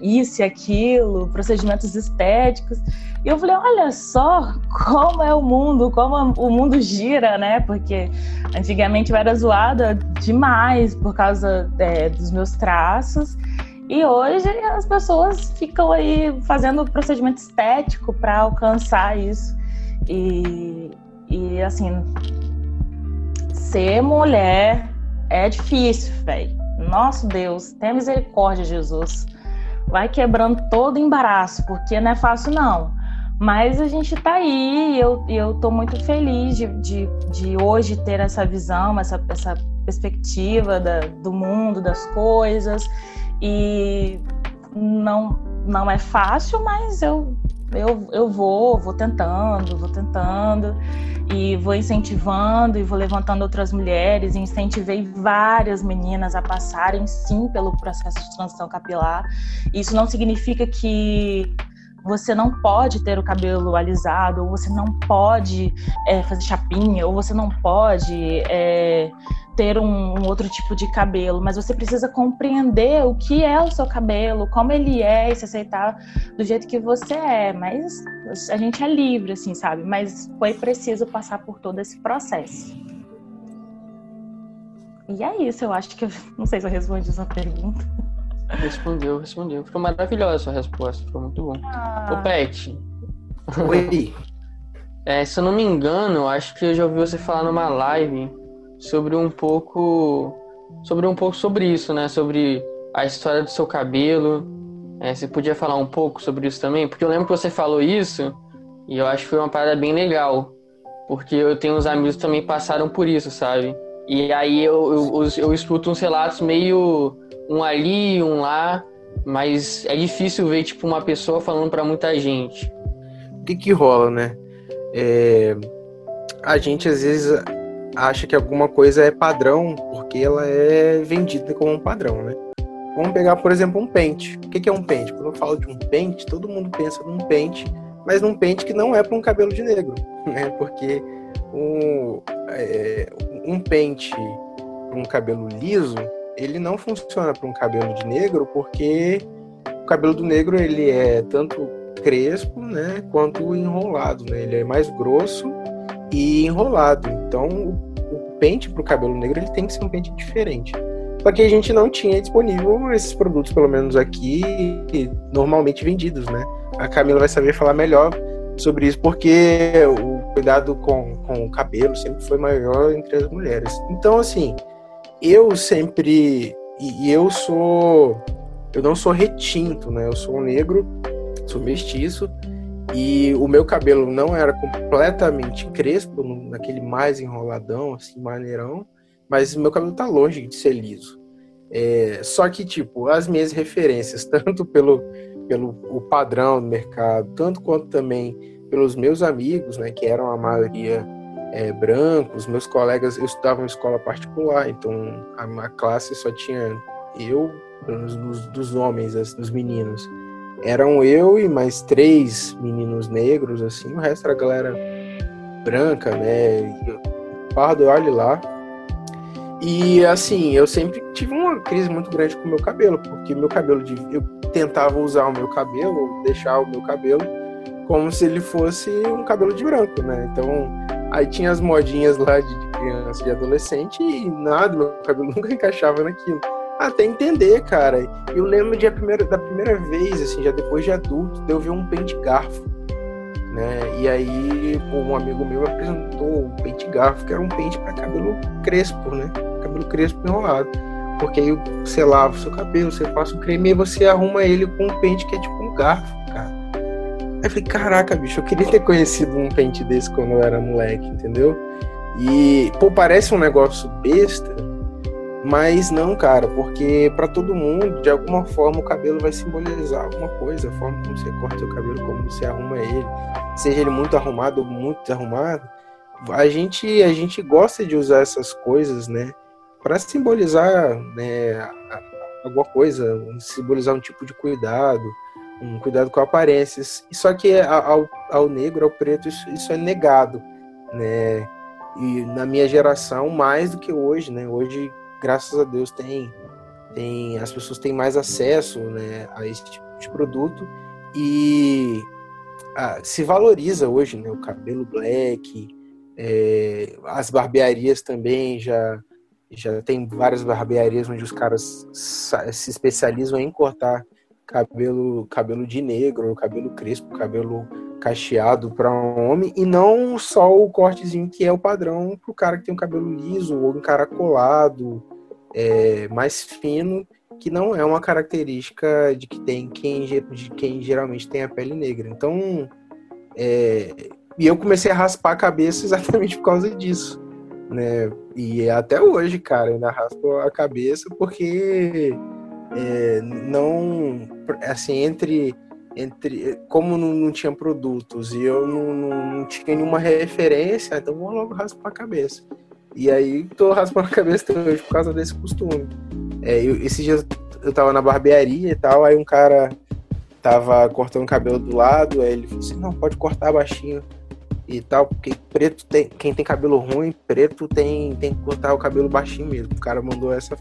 isso e aquilo, procedimentos estéticos. E eu falei, olha só como é o mundo, como o mundo gira, né? Porque antigamente eu era zoada demais por causa é, dos meus traços. E hoje as pessoas ficam aí fazendo procedimento estético para alcançar isso. E, e assim, ser mulher é difícil, velho. Nosso Deus, tem misericórdia, Jesus. Vai quebrando todo embaraço, porque não é fácil, não. Mas a gente está aí e eu, eu tô muito feliz de, de, de, hoje ter essa visão, essa, essa perspectiva da, do mundo, das coisas. E não, não é fácil, mas eu, eu, eu vou, vou tentando, vou tentando e vou incentivando e vou levantando outras mulheres. Incentivei várias meninas a passarem sim pelo processo de transição capilar. Isso não significa que você não pode ter o cabelo alisado, ou você não pode é, fazer chapinha, ou você não pode é, ter um, um, outro tipo de cabelo, mas você precisa compreender o que é o seu cabelo, como ele é, e se aceitar do jeito que você é. Mas a gente é livre, assim, sabe? Mas foi preciso passar por todo esse processo. E é isso, eu acho que eu não sei se eu respondi essa pergunta. Respondeu, respondeu. Ficou maravilhosa a sua resposta, ficou muito bom. Ah. Ô, Pet. Oi. É, se eu não me engano, acho que eu já ouvi você falar numa live sobre um pouco. Sobre um pouco sobre isso, né? Sobre a história do seu cabelo. É, você podia falar um pouco sobre isso também? Porque eu lembro que você falou isso e eu acho que foi uma parada bem legal. Porque eu tenho uns amigos que também passaram por isso, sabe? E aí eu, eu, eu, eu escuto uns relatos meio um ali, um lá, mas é difícil ver tipo uma pessoa falando para muita gente. O que que rola, né? É... A gente às vezes acha que alguma coisa é padrão porque ela é vendida como um padrão, né? Vamos pegar, por exemplo, um pente. O que é um pente? Quando eu falo de um pente, todo mundo pensa num pente, mas num pente que não é para um cabelo de negro, né? Porque um, é, um pente para um cabelo liso ele não funciona para um cabelo de negro porque o cabelo do negro ele é tanto crespo, né, quanto enrolado, né? Ele é mais grosso e enrolado. Então, o, o pente para o cabelo negro ele tem que ser um pente diferente. Só que a gente não tinha disponível esses produtos, pelo menos aqui, normalmente vendidos, né? A Camila vai saber falar melhor sobre isso, porque o cuidado com, com o cabelo sempre foi maior entre as mulheres. Então, assim, eu sempre. E eu sou. Eu não sou retinto, né? Eu sou um negro, sou mestiço. E o meu cabelo não era completamente crespo, naquele mais enroladão, assim, maneirão. Mas meu cabelo tá longe de ser liso. É, só que, tipo, as minhas referências, tanto pelo, pelo o padrão do mercado, tanto quanto também pelos meus amigos, né, que eram a maioria é, brancos, meus colegas, eu estudava em escola particular, então a, a classe só tinha eu, dos, dos homens, dos meninos. Eram eu e mais três meninos negros, assim, o resto era galera branca, né? Pardo, olhe lá. E assim, eu sempre tive uma crise muito grande com o meu cabelo, porque meu cabelo, eu tentava usar o meu cabelo, deixar o meu cabelo como se ele fosse um cabelo de branco, né? Então, Aí tinha as modinhas lá de, criança, de adolescente, e nada, meu cabelo nunca encaixava naquilo. Até entender, cara. Eu lembro de primeira, da primeira vez, assim, já depois de adulto, de eu ver um pente garfo. Né? E aí, um amigo meu apresentou um pente garfo, que era um pente para cabelo crespo, né? Cabelo crespo enrolado. Porque aí você lava o seu cabelo, você passa o creme e você arruma ele com um pente que é tipo um garfo. Aí eu falei, caraca, bicho, eu queria ter conhecido um pente desse quando eu era moleque, entendeu? E, pô, parece um negócio besta, Mas não, cara, porque para todo mundo, de alguma forma, o cabelo vai simbolizar alguma coisa, a forma como você corta o cabelo, como você arruma ele, seja ele muito arrumado ou muito desarrumado. A gente, a gente gosta de usar essas coisas, né, para simbolizar né, alguma coisa, simbolizar um tipo de cuidado, um cuidado com aparências. Só que ao, ao negro, ao preto, isso, isso é negado, né? E na minha geração, mais do que hoje, né? Hoje, graças a Deus, tem, tem as pessoas têm mais acesso né, a esse tipo de produto e se valoriza hoje, né? O cabelo black, é, as barbearias também já já tem várias barbearias onde os caras se especializam em cortar cabelo cabelo de negro, cabelo crespo, cabelo cacheado para um homem e não só o cortezinho que é o padrão para o cara que tem um cabelo liso ou encaracolado, é, mais fino, que não é uma característica de que tem quem, de quem geralmente tem a pele negra. Então, é, e eu comecei a raspar a cabeça exatamente por causa disso, né? E até hoje, cara, ainda raspo a cabeça porque é, não, assim, entre entre como não, não tinha produtos e eu não, não, não, tinha nenhuma referência, então vou logo raspar a cabeça. E aí tô raspando a cabeça até hoje por causa desse costume. É, eu, eu tava na barbearia e tal, aí um cara tava cortando o cabelo do lado, aí ele falou assim, não, pode cortar baixinho e tal, porque preto tem, quem tem cabelo ruim, preto tem, tem que cortar o cabelo baixinho mesmo. O cara mandou essa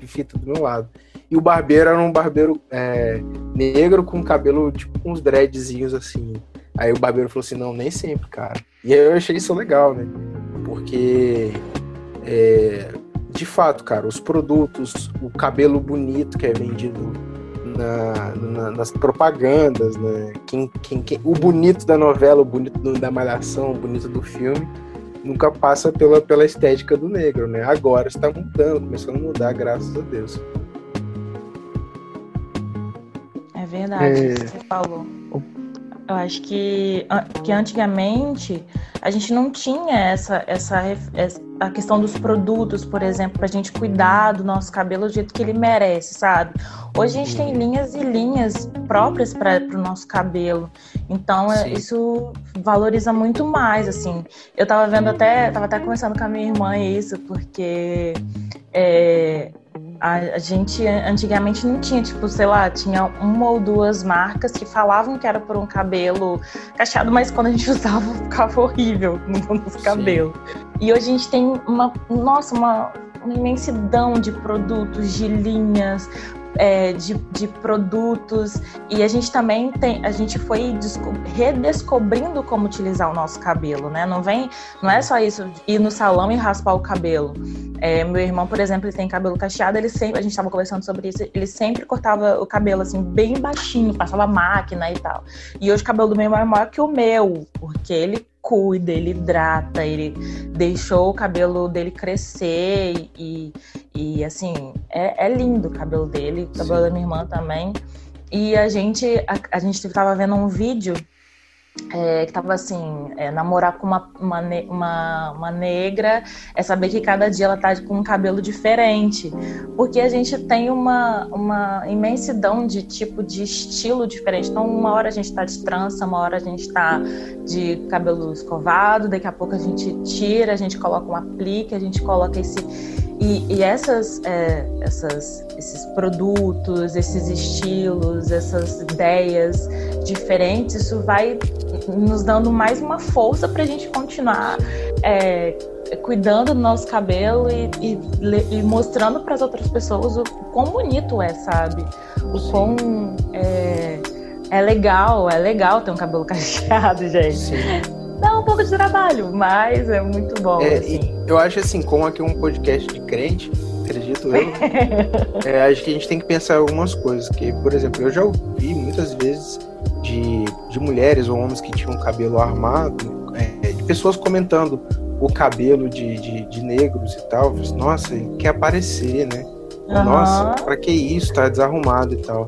fita do meu lado. E o barbeiro era um barbeiro é, negro com cabelo, tipo, uns dreadzinhos assim. Aí o barbeiro falou assim: não, nem sempre, cara. E aí eu achei isso legal, né? Porque, é, de fato, cara, os produtos, o cabelo bonito que é vendido na, na, nas propagandas, né? Quem, quem, quem, o bonito da novela, o bonito da malhação, o bonito do filme, nunca passa pela, pela estética do negro, né? Agora está mudando, começando a mudar, graças a Deus. Verdade, é... você falou. Eu acho que, que antigamente a gente não tinha essa, essa, essa a questão dos produtos, por exemplo, para a gente cuidar do nosso cabelo do jeito que ele merece, sabe? Hoje a gente tem linhas e linhas próprias para o nosso cabelo, então é, Sim. isso valoriza muito mais, assim. Eu tava vendo até, tava até conversando com a minha irmã isso, porque é, a, gente antigamente não tinha, tipo, sei lá, tinha uma ou duas marcas que falavam que era por um cabelo cacheado, mas quando a gente usava ficava horrível no nosso cabelo. E hoje a gente tem uma, nossa, uma, uma imensidão de produtos, de linhas, é, de, de, produtos e a gente também tem, a gente foi redescobrindo como utilizar o nosso cabelo, né? Não vem, não é só isso ir no salão e raspar o cabelo. É, meu irmão, por exemplo, ele tem cabelo cacheado, ele sempre, a gente estava conversando sobre isso, ele sempre cortava o cabelo assim bem baixinho, passava máquina e tal. E hoje o cabelo do meu irmão é maior que o meu, porque ele cuida, ele hidrata, ele deixou o cabelo dele crescer e, e assim, é, é lindo o cabelo dele, o cabelo Sim. da minha irmã também. E a gente, a, a gente tava vendo um vídeo é, que tava assim, é, namorar com uma, uma, uma, uma, negra é saber que cada dia ela tá com um cabelo diferente. Porque a gente tem uma, uma imensidão de tipo de estilo diferente. Então, uma hora a gente tá de trança, uma hora a gente tá de cabelo escovado, daqui a pouco a gente tira, a gente coloca um aplique, a gente coloca esse e, e essas, é, essas, esses produtos, esses estilos, essas ideias diferentes, isso vai nos dando mais uma força para a gente continuar é, cuidando do nosso cabelo e, e, e mostrando para as outras pessoas o quão bonito é, sabe? O quão é, é legal, é legal ter um cabelo cacheado, gente. Sim dá um pouco de trabalho, mas é muito bom. É, assim. Eu acho assim, como aqui é um podcast de crente, acredito eu, é, acho que a gente tem que pensar algumas coisas. Que, por exemplo, eu já ouvi muitas vezes de, de mulheres ou homens que tinham cabelo armado, é, de pessoas comentando o cabelo de, de, de negros e tal. Assim, Nossa, ele quer aparecer, né? Uhum. Nossa, pra que isso? Tá desarrumado e tal.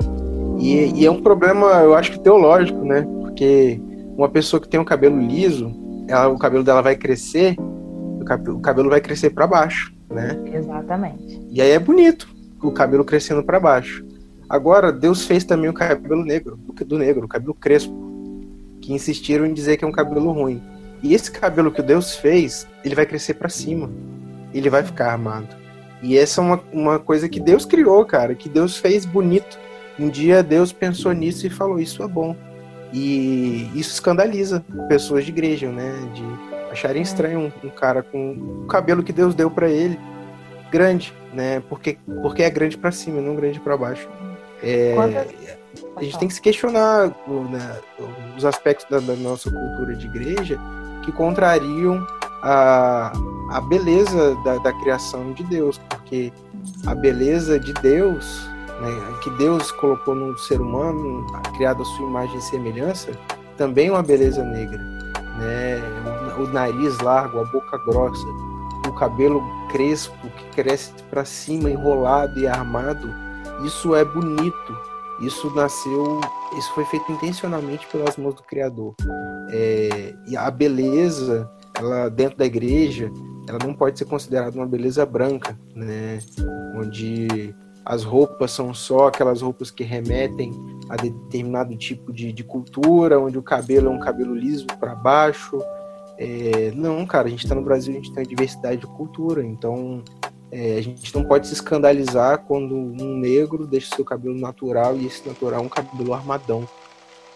E, e, é um problema, eu acho que teológico, né? Porque uma pessoa que tem um cabelo liso, ela, o cabelo dela vai crescer, o cabelo, o cabelo vai crescer para baixo. né? Exatamente. E aí é bonito o cabelo crescendo para baixo. Agora, Deus fez também o cabelo negro, do negro, o cabelo crespo, que insistiram em dizer que é um cabelo ruim. E esse cabelo que Deus fez, ele vai crescer para cima. Ele vai ficar armado. E essa é uma, uma coisa que Deus criou, cara, que Deus fez bonito. Um dia Deus pensou nisso e falou: Isso é bom. E isso escandaliza pessoas de igreja, né? De acharem estranho um, um cara com o cabelo que Deus deu para ele grande, né? Porque, porque é grande para cima, não grande para baixo. É, a gente tem que se questionar né, os aspectos da, da, nossa cultura de igreja que contrariam a, a beleza da, da criação de Deus, porque a beleza de Deus, né, que Deus colocou no ser humano, criado a sua imagem e semelhança, também é uma beleza negra. Né? O, o nariz largo, a boca grossa, o cabelo crespo que cresce para cima, enrolado e armado, isso é bonito. Isso nasceu, isso foi feito intencionalmente pelas mãos do Criador. É, e a beleza, ela dentro da igreja, ela não pode ser considerada uma beleza branca, né? Onde as roupas são só aquelas roupas que remetem a determinado tipo de, de cultura, onde o cabelo é um cabelo liso para baixo. É, não, cara, a gente está no Brasil, a gente tem diversidade de cultura, então é, a gente não pode se escandalizar quando um negro deixa seu cabelo natural e esse natural é um cabelo armadão,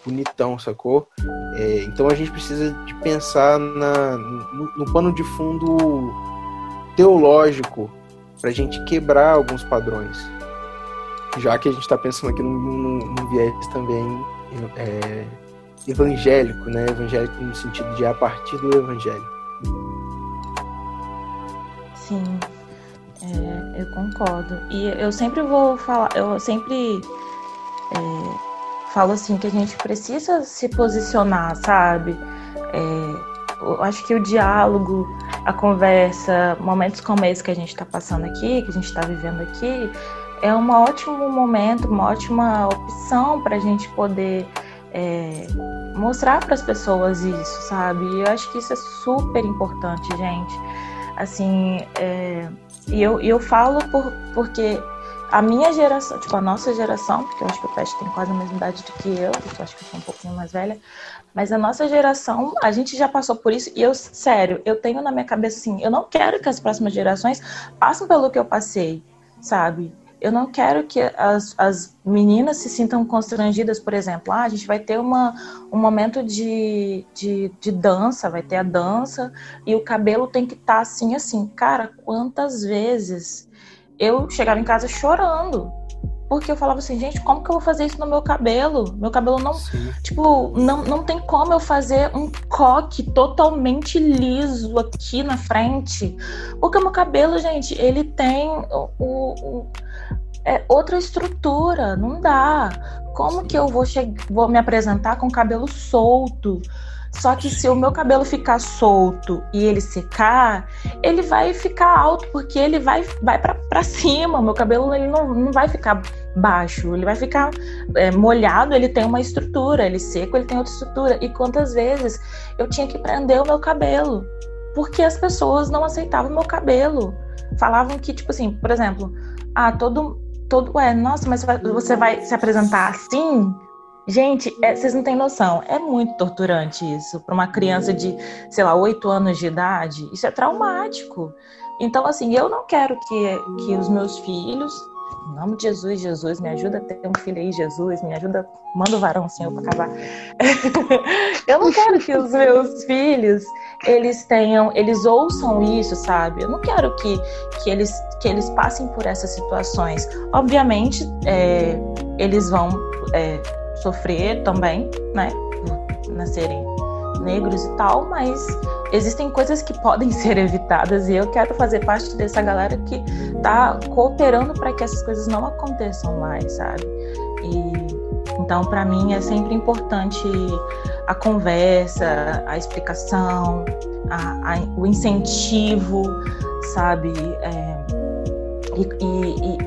bonitão, sacou? É, então a gente precisa de pensar na, no, no pano de fundo teológico para a gente quebrar alguns padrões. Já que a gente está pensando aqui num, num, num, viés também é, evangélico, né? Evangélico no sentido de a partir do evangelho. Sim. Eu concordo. E eu sempre vou falar, eu sempre é, falo assim que a gente precisa se posicionar, sabe? É, eu acho que o diálogo, a conversa, momentos como esse que a gente está passando aqui, que a gente está vivendo aqui, é um ótimo momento, uma ótima opção para a gente poder é, mostrar para as pessoas isso, sabe? E eu acho que isso é super importante, gente. Assim, é, e eu, eu falo por, porque a minha geração, tipo, a nossa geração, porque eu acho que o Pet tem quase a mesma idade do que eu, eu acho que eu sou um pouquinho mais velha, mas a nossa geração, a gente já passou por isso, e eu, sério, eu tenho na minha cabeça assim, eu não quero que as próximas gerações passem pelo que eu passei, sabe? Eu não quero que as, as meninas se sintam constrangidas, por exemplo, ah, a gente vai ter uma, um momento de, de, de dança, vai ter a dança e o cabelo tem que estar tá assim, assim. Cara, quantas vezes eu chegava em casa chorando, porque eu falava assim, gente, como que eu vou fazer isso no meu cabelo? Meu cabelo não, Sim. tipo, não, não tem como eu fazer um coque totalmente liso aqui na frente, porque o meu cabelo, gente, ele tem o, o é outra estrutura, não dá. Como que eu vou, vou me apresentar com cabelo solto? Só que se o meu cabelo ficar solto e ele secar, ele vai ficar alto, porque ele vai, vai para cima. O meu cabelo ele não, não vai ficar baixo, ele vai ficar é, molhado, ele tem uma estrutura, ele seco, ele tem outra estrutura. E quantas vezes eu tinha que prender o meu cabelo, porque as pessoas não aceitavam o meu cabelo. Falavam que, tipo assim, por exemplo, ah, todo, todo. Ué, nossa, mas você vai se apresentar assim? Gente, é, vocês não têm noção. É muito torturante isso. Para uma criança de, sei lá, 8 anos de idade, isso é traumático. Então, assim, eu não quero que, que os meus filhos em nome de Jesus, Jesus, me ajuda a ter um filho aí, Jesus, me ajuda, manda o varão, Senhor, para acabar. eu não quero que os meus filhos, eles tenham, eles ouçam isso, sabe? Eu não quero que, que, eles, que eles passem por essas situações. Obviamente, é, eles vão é, sofrer também, né? Nascerem negros e tal, mas existem coisas que podem ser evitadas e eu quero fazer parte dessa galera que tá cooperando para que essas coisas não aconteçam mais, sabe? E então, para mim é sempre importante a conversa, a explicação, a, a, o incentivo, sabe? É, e, e, e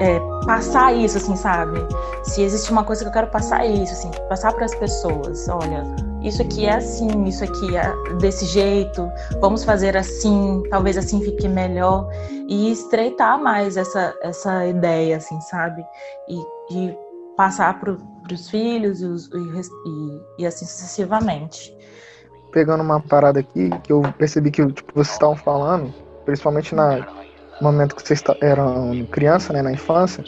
é, passar isso, assim, sabe? Se existe uma coisa que eu quero passar, é isso, assim, passar para as pessoas. Olha, isso aqui é assim, isso aqui é desse jeito, vamos fazer assim, talvez assim fique melhor e estreitar mais essa, essa ideia, assim, sabe? E, e passar para os filhos e, e, e, assim sucessivamente. Pegando uma parada aqui que eu percebi que tipo, vocês estavam falando, principalmente na, no momento que vocês eram criança, né, na infância,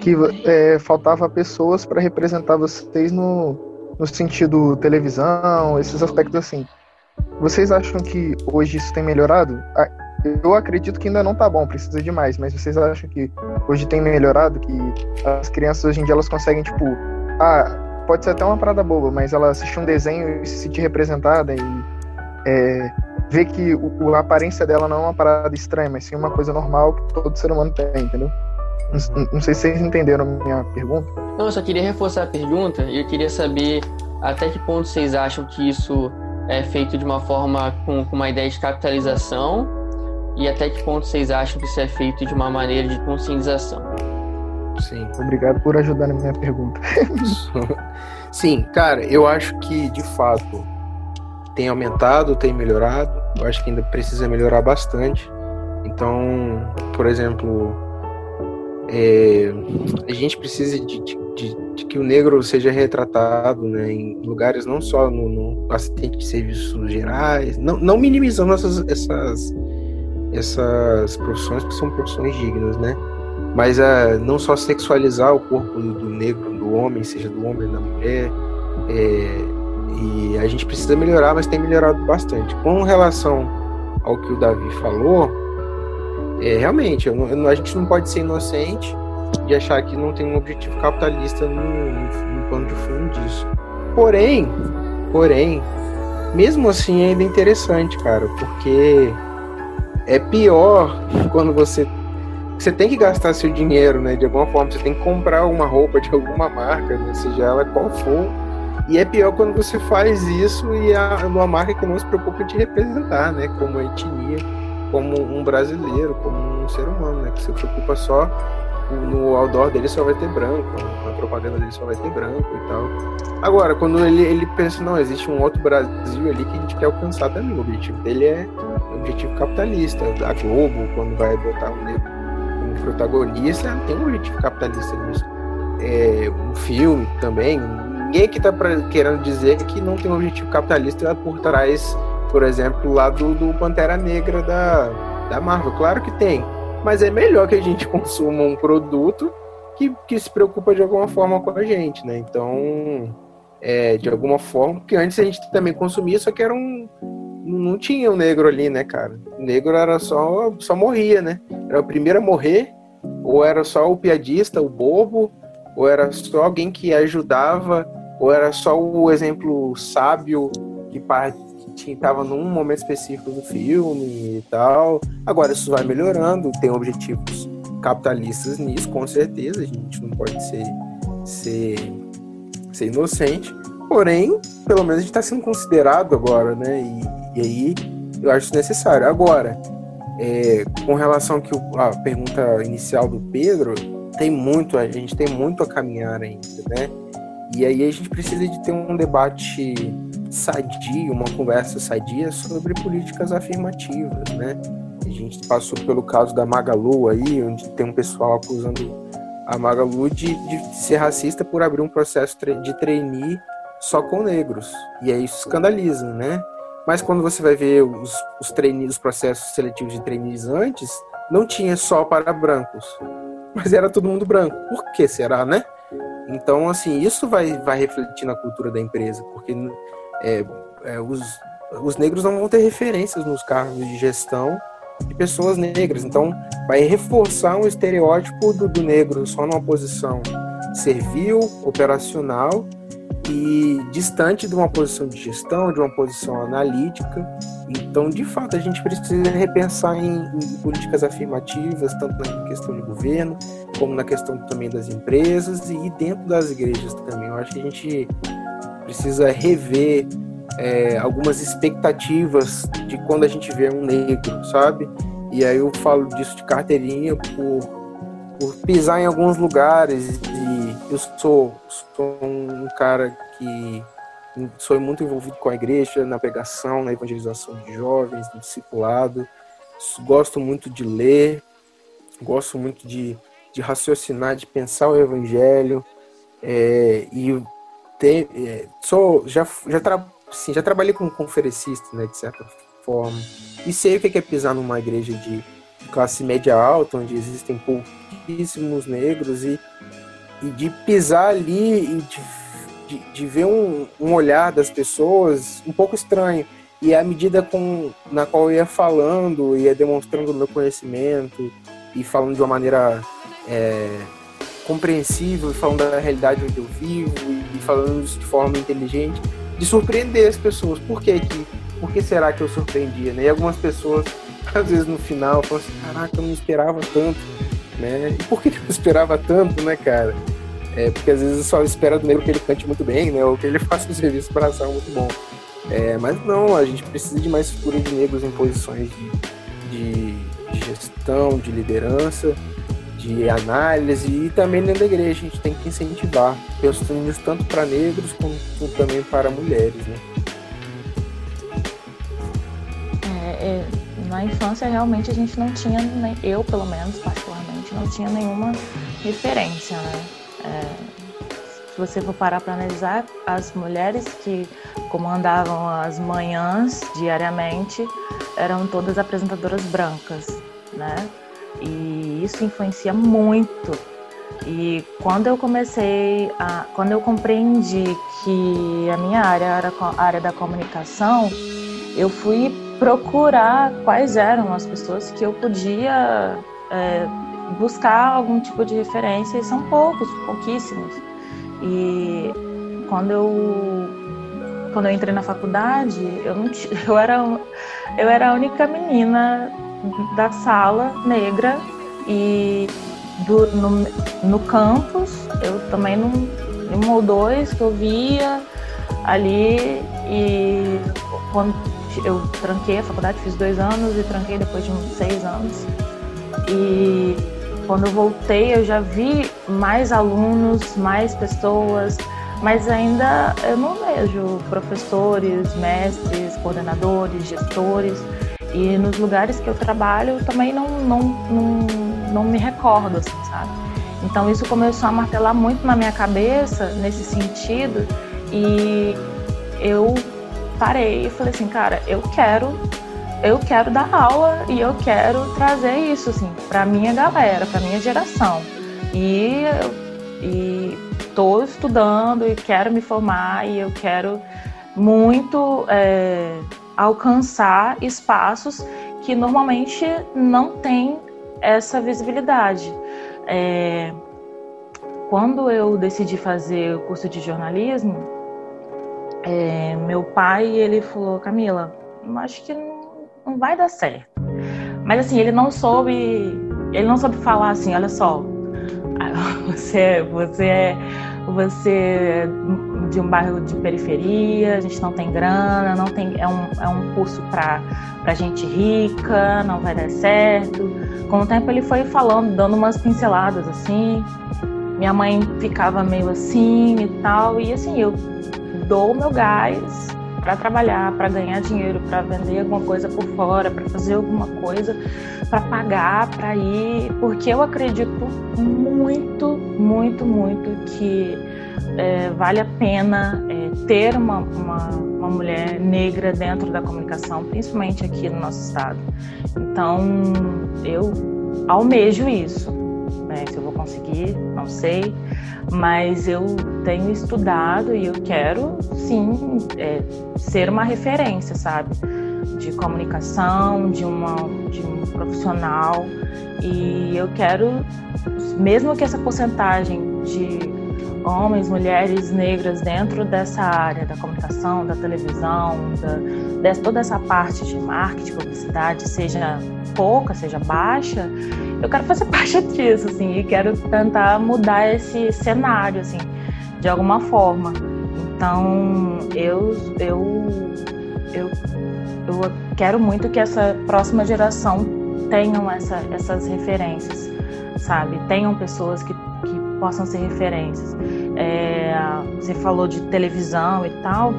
que é, faltava pessoas para representar vocês no, no sentido televisão, esses aspectos assim. Vocês acham que hoje isso tem melhorado? Eu acredito que ainda não tá bom, precisa de mais, mas vocês acham que hoje tem melhorado? Que as crianças hoje em dia elas conseguem, tipo, ah, pode ser até uma parada boba, mas ela assiste um desenho e se sentir representada e é, ver que o, a aparência dela não é uma parada estranha, mas sim uma coisa normal que todo ser humano tem, entendeu? Não, não sei se vocês entenderam a minha pergunta. Não, eu só queria reforçar a pergunta e eu queria saber até que ponto vocês acham que isso é feito de uma forma com, com uma ideia de capitalização e até que ponto vocês acham que isso é feito de uma maneira de conscientização. Sim. Obrigado por ajudar na minha pergunta. Sim, cara, eu acho que de fato tem aumentado, tem melhorado. Eu acho que ainda precisa melhorar bastante. Então, por exemplo, é, a gente precisa de, de, de, que o negro seja retratado né, em lugares não só no, no assistente de serviços gerais, não, não minimizando essas, essas, essas profissões que são profissões dignas, né? Mas uh, não só sexualizar o corpo do, do, negro, do homem, seja do homem ou da mulher. É, e a gente precisa melhorar, mas tem melhorado bastante. Com relação ao que o Davi falou, é, realmente, eu a gente não pode ser inocente de achar que não tem um objetivo capitalista no, no, no plano de fundo disso. Porém, porém, mesmo assim ainda é interessante, cara, porque é pior quando você você tem que gastar seu dinheiro, né? De alguma forma, você tem que comprar uma roupa de alguma marca, né? seja ela qual for. E é pior quando você faz isso e a, uma marca que não se preocupa de representar, né? Como a etnia como um brasileiro, como um ser humano, né? Que se preocupa só no outdoor dele só vai ter branco, na propaganda dele só vai ter branco e tal. Agora, quando ele, ele pensa, não, existe um outro Brasil ali que a gente quer alcançar também. O objetivo dele é o objetivo capitalista. A Globo, quando vai botar um protagonista, tem um objetivo capitalista nisso. É, um filme também. Ninguém que tá pra, querendo dizer que não tem um objetivo capitalista por trás por exemplo, lá do, do Pantera Negra da, da Marvel. Claro que tem, mas é melhor que a gente consuma um produto que, que se preocupa de alguma forma com a gente, né? Então, é, de alguma forma, porque antes a gente também consumia, só que era um. Não tinha um negro ali, né, cara? O negro era só, só morria, né? Era o primeiro a morrer, ou era só o piadista, o bobo, ou era só alguém que ajudava, ou era só o exemplo sábio que estava num momento específico do filme e tal. Agora isso vai melhorando, tem objetivos capitalistas nisso, com certeza. A gente não pode ser, ser, ser inocente. Porém, pelo menos a gente está sendo considerado agora, né? E, e, aí eu acho necessário. Agora, é, com relação que a pergunta inicial do Pedro, tem muito, a gente tem muito a caminhar ainda, né? E aí a gente precisa de ter um debate sadia, uma conversa sadia sobre políticas afirmativas, né? A gente passou pelo caso da Magalu aí, onde tem um pessoal acusando a Magalu de, de ser racista por abrir um processo de trainee só com negros. E aí isso escandaliza, né? Mas quando você vai ver os, os, os processos seletivos de trainees antes, não tinha só para brancos, mas era todo mundo branco. Por que será, né? Então, assim, isso vai, vai refletir na cultura da empresa, porque é, é, os, os negros não vão ter referências nos cargos de gestão de pessoas negras. Então, vai reforçar um estereótipo do, do negro só numa posição servil, operacional e distante de uma posição de gestão, de uma posição analítica. Então, de fato, a gente precisa repensar em, em, políticas afirmativas, tanto na questão de governo, como na questão também das empresas e dentro das igrejas também. Eu acho que a gente precisa rever é, algumas expectativas de quando a gente vê um negro, sabe? E aí eu falo disso de carteirinha por, por pisar em alguns lugares e eu sou, sou um cara que sou muito envolvido com a igreja, na pregação, na evangelização de jovens, no discipulado. Gosto muito de ler, gosto muito de, de raciocinar, de pensar o evangelho. É, e ter, é, sou, já, já, tra, sim, já trabalhei como conferencista, né, de certa forma. E sei o que é pisar numa igreja de classe média alta, onde existem pouquíssimos negros, e, e de pisar ali e de de, de ver um, um, olhar das pessoas um pouco estranho. E à medida com, na qual eu ia falando, ia demonstrando o meu conhecimento e falando de uma maneira é, compreensível, falando da realidade onde eu vivo e falando isso de forma inteligente, de surpreender as pessoas. Por que, que, por que será que eu surpreendia? Né? E algumas pessoas, às vezes no final, falam assim: caraca, eu não esperava tanto. Né? E por que, eu esperava tanto, né, cara? É, porque às vezes só espera do negro que ele cante muito bem, né? Ou que ele faça um serviço para ação muito bom. É, mas não, a gente precisa de mais figura de negros em posições de, de, de, gestão, de liderança, de análise e também dentro da igreja a gente tem que incentivar. Pensando isso tanto para negros como, como, também para mulheres, né? É, é, na infância realmente a gente não tinha, eu pelo menos particularmente, não tinha nenhuma referência, né? É, se você for parar para analisar, as mulheres que comandavam as manhãs diariamente eram todas apresentadoras brancas, né? Isso influencia muito. E quando eu comecei a, quando eu compreendi que a minha área era a área da comunicação, eu fui procurar quais eram as pessoas que eu podia é, buscar algum tipo de referência e são poucos, pouquíssimos. E quando eu quando eu entrei na faculdade, eu não eu era eu era a única menina da sala negra e do, no, no campus eu também não um ou dois que eu via ali e quando eu tranquei a faculdade fiz dois anos e tranquei depois de uns seis anos e quando eu voltei, eu já vi mais alunos, mais pessoas, mas ainda eu não vejo professores, mestres, coordenadores, gestores. E nos lugares que eu trabalho, eu também não, não, não, não me recordo, assim, sabe? Então isso começou a martelar muito na minha cabeça, nesse sentido, e eu parei e falei assim, cara, eu quero eu quero dar aula e eu quero trazer isso assim para minha galera, para minha geração. E e estou estudando e quero me formar e eu quero muito é, alcançar espaços que normalmente não tem essa visibilidade. É, quando eu decidi fazer o curso de jornalismo, é, meu pai ele falou, Camila, acho que não vai dar certo. Mas assim, ele não soube, ele não soube falar assim, olha só, você, você é, você é de um bairro de periferia, a gente não tem grana, não tem, é um, é um curso para gente rica, não vai dar certo. Com o tempo ele foi falando, dando umas pinceladas assim. Minha mãe ficava meio assim e tal, e assim, eu dou o meu gás, para trabalhar, para ganhar dinheiro, para vender alguma coisa por fora, para fazer alguma coisa, para pagar, para ir, porque eu acredito muito, muito, muito que é, vale a pena é, ter uma, uma, uma, mulher negra dentro da comunicação, principalmente aqui no nosso estado. Então, eu almejo isso. Né? Se eu vou conseguir, não sei, mas eu tenho estudado e eu quero sim é, ser uma referência, sabe? De comunicação, de, uma, de um profissional. E eu quero, mesmo que essa porcentagem de homens, mulheres negras dentro dessa área da comunicação, da televisão, da, dessa, toda essa parte de marketing, publicidade, seja pouca, seja baixa, eu quero fazer parte disso, assim, e quero tentar mudar esse cenário, assim, de alguma forma. Então, eu, eu, eu, eu quero muito que essa próxima geração tenham essa, essas referências, sabe? Tenham pessoas que, que possam ser referências. É, você falou de televisão e tal.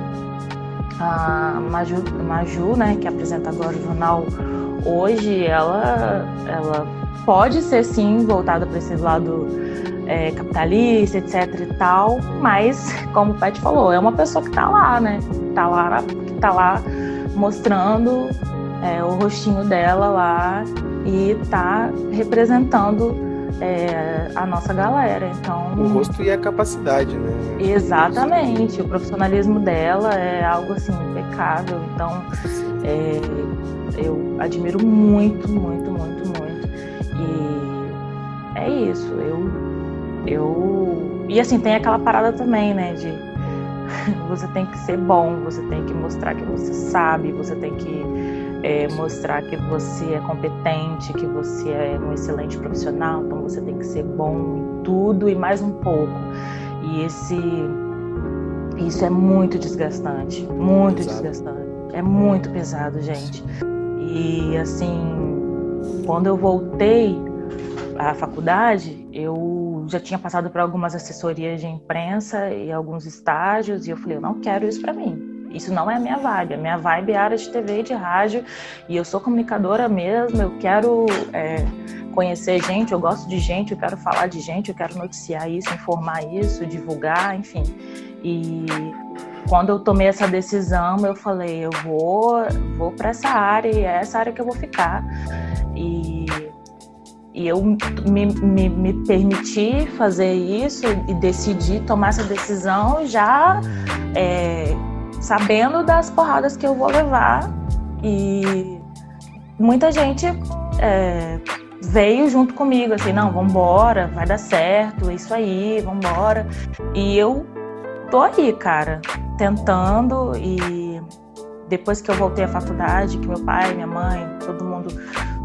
A Maju, Maju, né, que apresenta agora o jornal hoje, ela, ela pode ser sim voltada para esse lado é, capitalista, etc e tal, mas como o Pet falou, é uma pessoa que está lá, né? Tá lá, que tá lá mostrando é, o rostinho dela lá e tá representando é, a nossa galera. Então, o rosto e a capacidade, né? Exatamente. O profissionalismo dela é algo assim impecável. Então, é, eu admiro muito, muito, muito, muito. E é isso. Eu, eu e assim tem aquela parada também, né? De você tem que ser bom, você tem que mostrar que você sabe, você tem que é, mostrar que você é competente, que você é um excelente profissional, então você tem que ser bom em tudo e mais um pouco. E esse isso é muito desgastante, muito pesado. desgastante. É muito pesado, gente. E assim, quando eu voltei à faculdade, eu já tinha passado por algumas assessorias de imprensa e alguns estágios e eu falei, eu não quero isso para mim. Isso não é a minha vibe. A minha vibe é área de TV e de rádio. E eu sou comunicadora mesmo. Eu quero é, conhecer gente, eu gosto de gente, eu quero falar de gente, eu quero noticiar isso, informar isso, divulgar, enfim. E quando eu tomei essa decisão, eu falei, eu vou, vou para essa área e é essa área que eu vou ficar. E, e eu me, me, me permiti fazer isso e decidi tomar essa decisão já é, sabendo das porradas que eu vou levar. E muita gente é, veio junto comigo, assim, não, vambora, vai dar certo, é isso aí, vambora. E eu tô aí, cara, tentando e depois que eu voltei à faculdade, que meu pai, minha mãe, todo mundo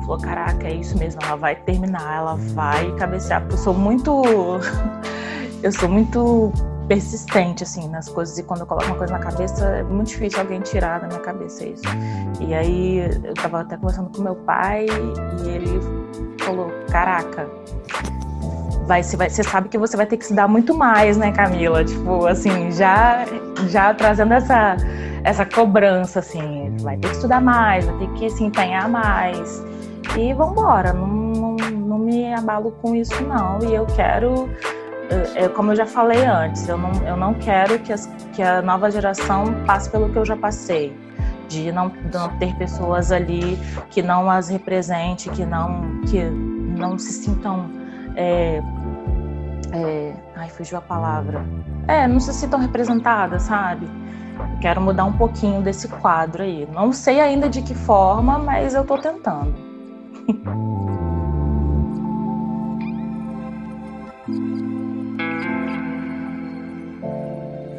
falou, caraca, é isso mesmo, ela vai terminar, ela vai cabecear, porque eu sou muito eu sou muito persistente, assim, nas coisas. E quando eu coloco uma coisa na cabeça, é muito difícil alguém tirar da minha cabeça isso. E aí eu tava até conversando com meu pai e ele falou: Caraca, vai, você, vai, você sabe que você vai ter que se dar muito mais, né, Camila? Tipo, assim, já, já trazendo essa, essa cobrança, assim, vai ter que estudar mais, vai ter que se empenhar mais. E vambora, não, não, não me abalo com isso, não. E eu quero é, como eu já falei antes, eu não, eu não quero que, as, que a nova geração passe pelo que eu já passei. De não, de não ter pessoas ali que não as represente, que não, que não se sintam. É, é, ai, fugiu a palavra. É, não se sintam representadas, sabe? Quero mudar um pouquinho desse quadro aí. Não sei ainda de que forma, mas eu tô tentando.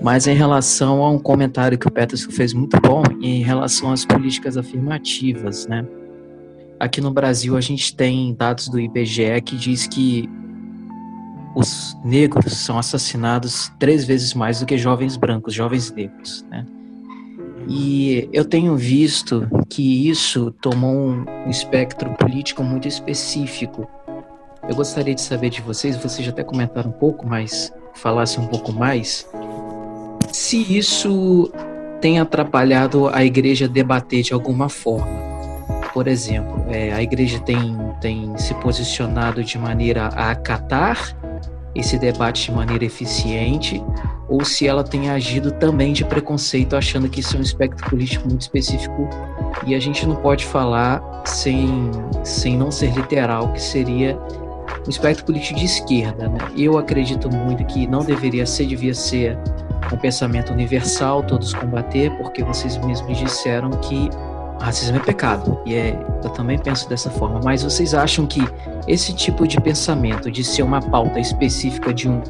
Mas em relação a um comentário que o Peterson fez muito bom, em relação às políticas afirmativas, né? Aqui no Brasil a gente tem dados do IBGE que diz que os negros são assassinados três vezes mais do que jovens brancos, jovens negros, né? E eu tenho visto que isso tomou um espectro político muito específico. Eu gostaria de saber de vocês, vocês já até comentaram um pouco, mas falasse um pouco mais se isso tem atrapalhado a igreja debater de alguma forma. Por exemplo, é, a igreja tem, tem se posicionado de maneira a acatar esse debate de maneira eficiente, ou se ela tem agido também de preconceito, achando que isso é um espectro político muito específico e a gente não pode falar sem, sem não ser literal, que seria um espectro político de esquerda. Né? Eu acredito muito que não deveria ser, devia ser um pensamento universal, todos combater, porque vocês mesmos disseram que racismo é pecado. E é, eu também penso dessa forma. Mas vocês acham que esse tipo de pensamento, de ser uma pauta específica de um,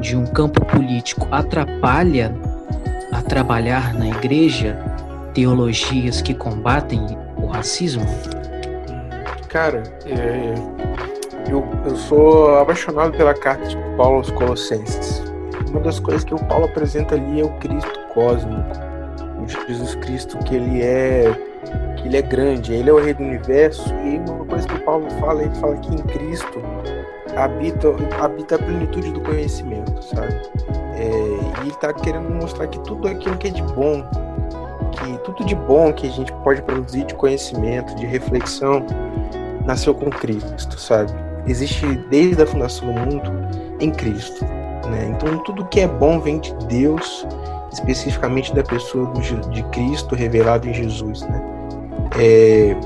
de um campo político, atrapalha a trabalhar na igreja teologias que combatem o racismo? Cara, é, eu, eu sou apaixonado pela carta de Paulo aos Colossenses uma das coisas que o Paulo apresenta ali é o Cristo cósmico, o Jesus Cristo que ele é ele é grande, ele é o rei do universo, e uma coisa que o Paulo fala, ele fala que em Cristo habita, habita a plenitude do conhecimento, sabe? É, e ele está querendo mostrar que tudo aquilo que é de bom, que tudo de bom que a gente pode produzir de conhecimento, de reflexão, nasceu com Cristo, sabe? Existe desde a fundação do mundo em Cristo, né? Então tudo que é bom vem de Deus, especificamente da pessoa de Cristo revelado em Jesus, né? É,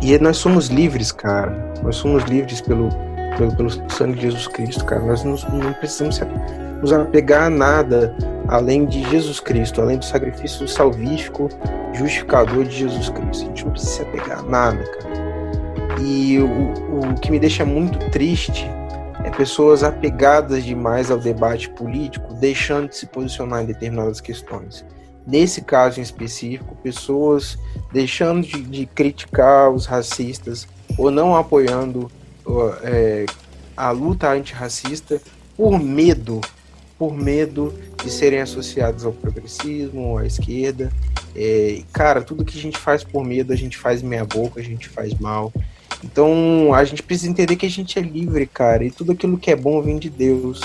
e nós somos livres, cara. Nós somos livres pelo, pelo, pelo sangue de Jesus Cristo, cara. Nós não, não precisamos nos apegar a nada além de Jesus Cristo, além do sacrifício salvífico, justificador de Jesus Cristo. A gente não precisa se apegar a nada, cara. E o, o que me deixa muito triste é pessoas apegadas demais ao debate político, deixando de se posicionar em determinadas questões. Nesse caso em específico, pessoas deixando de, de criticar os racistas ou não apoiando é, a luta antirracista por medo, por medo de serem associados ao progressismo, à esquerda. É, cara, tudo que a gente faz por medo, a gente faz meia boca, a gente faz mal. Então a gente precisa entender que a gente é livre, cara, e tudo aquilo que é bom vem de Deus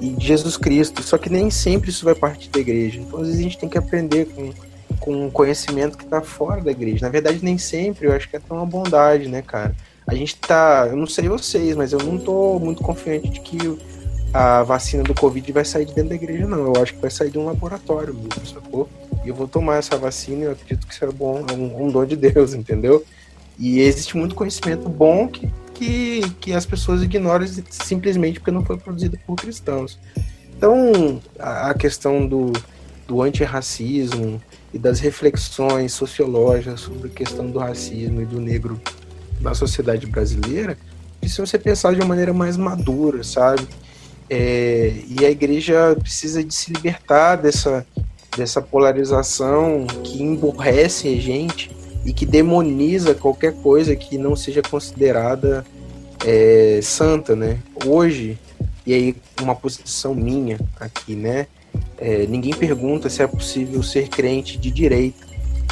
e de Jesus Cristo. Só que nem sempre isso vai partir da igreja. Então às vezes a gente tem que aprender com, com um conhecimento que está fora da igreja. Na verdade, nem sempre, eu acho que é tão uma bondade, né, cara? A gente tá, eu não sei vocês, mas eu não tô muito confiante de que a vacina do Covid vai sair de dentro da igreja, não. Eu acho que vai sair de um laboratório mesmo, sacou? E eu vou tomar essa vacina e eu acredito que isso é bom, é um, um dom de Deus, entendeu? E existe muito conhecimento bom que, que, que as pessoas ignoram simplesmente porque não foi produzido por cristãos. Então, a, a questão do, do antirracismo e das reflexões sociológicas sobre a questão do racismo e do negro na sociedade brasileira precisam ser pensadas de uma maneira mais madura, sabe? É, e a igreja precisa de se libertar dessa, dessa polarização que emborrece a gente e que demoniza qualquer coisa que não seja considerada é, santa, né? Hoje, e aí uma posição minha aqui, né? É, ninguém pergunta se é possível ser crente de direita,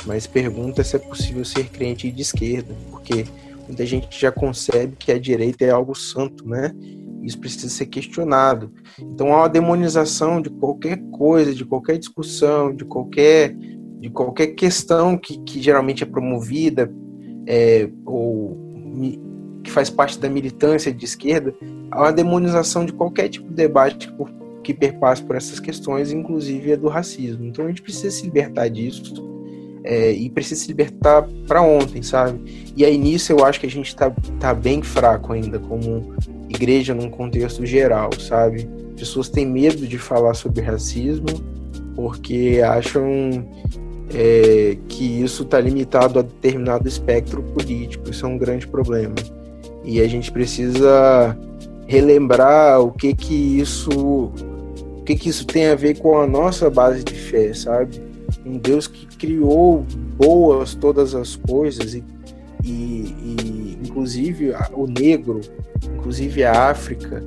mas pergunta se é possível ser crente de esquerda, porque muita gente já concebe que a direita é algo santo, né? Isso precisa ser questionado. Então há uma demonização de qualquer coisa, de qualquer discussão, de qualquer de qualquer questão que, que geralmente é promovida é, ou que faz parte da militância de esquerda, há uma demonização de qualquer tipo de debate que, que perpassa por essas questões, inclusive a do racismo. Então a gente precisa se libertar disso é, e precisa se libertar para ontem, sabe? E aí nisso eu acho que a gente está tá bem fraco ainda como igreja num contexto geral, sabe? Pessoas têm medo de falar sobre racismo porque acham é, que isso está limitado a determinado espectro político. Isso é um grande problema. E a gente precisa relembrar o que que isso o que que isso tem a ver com a nossa base de fé, sabe? Um Deus que criou boas todas as coisas e, e, e inclusive o negro, inclusive a África,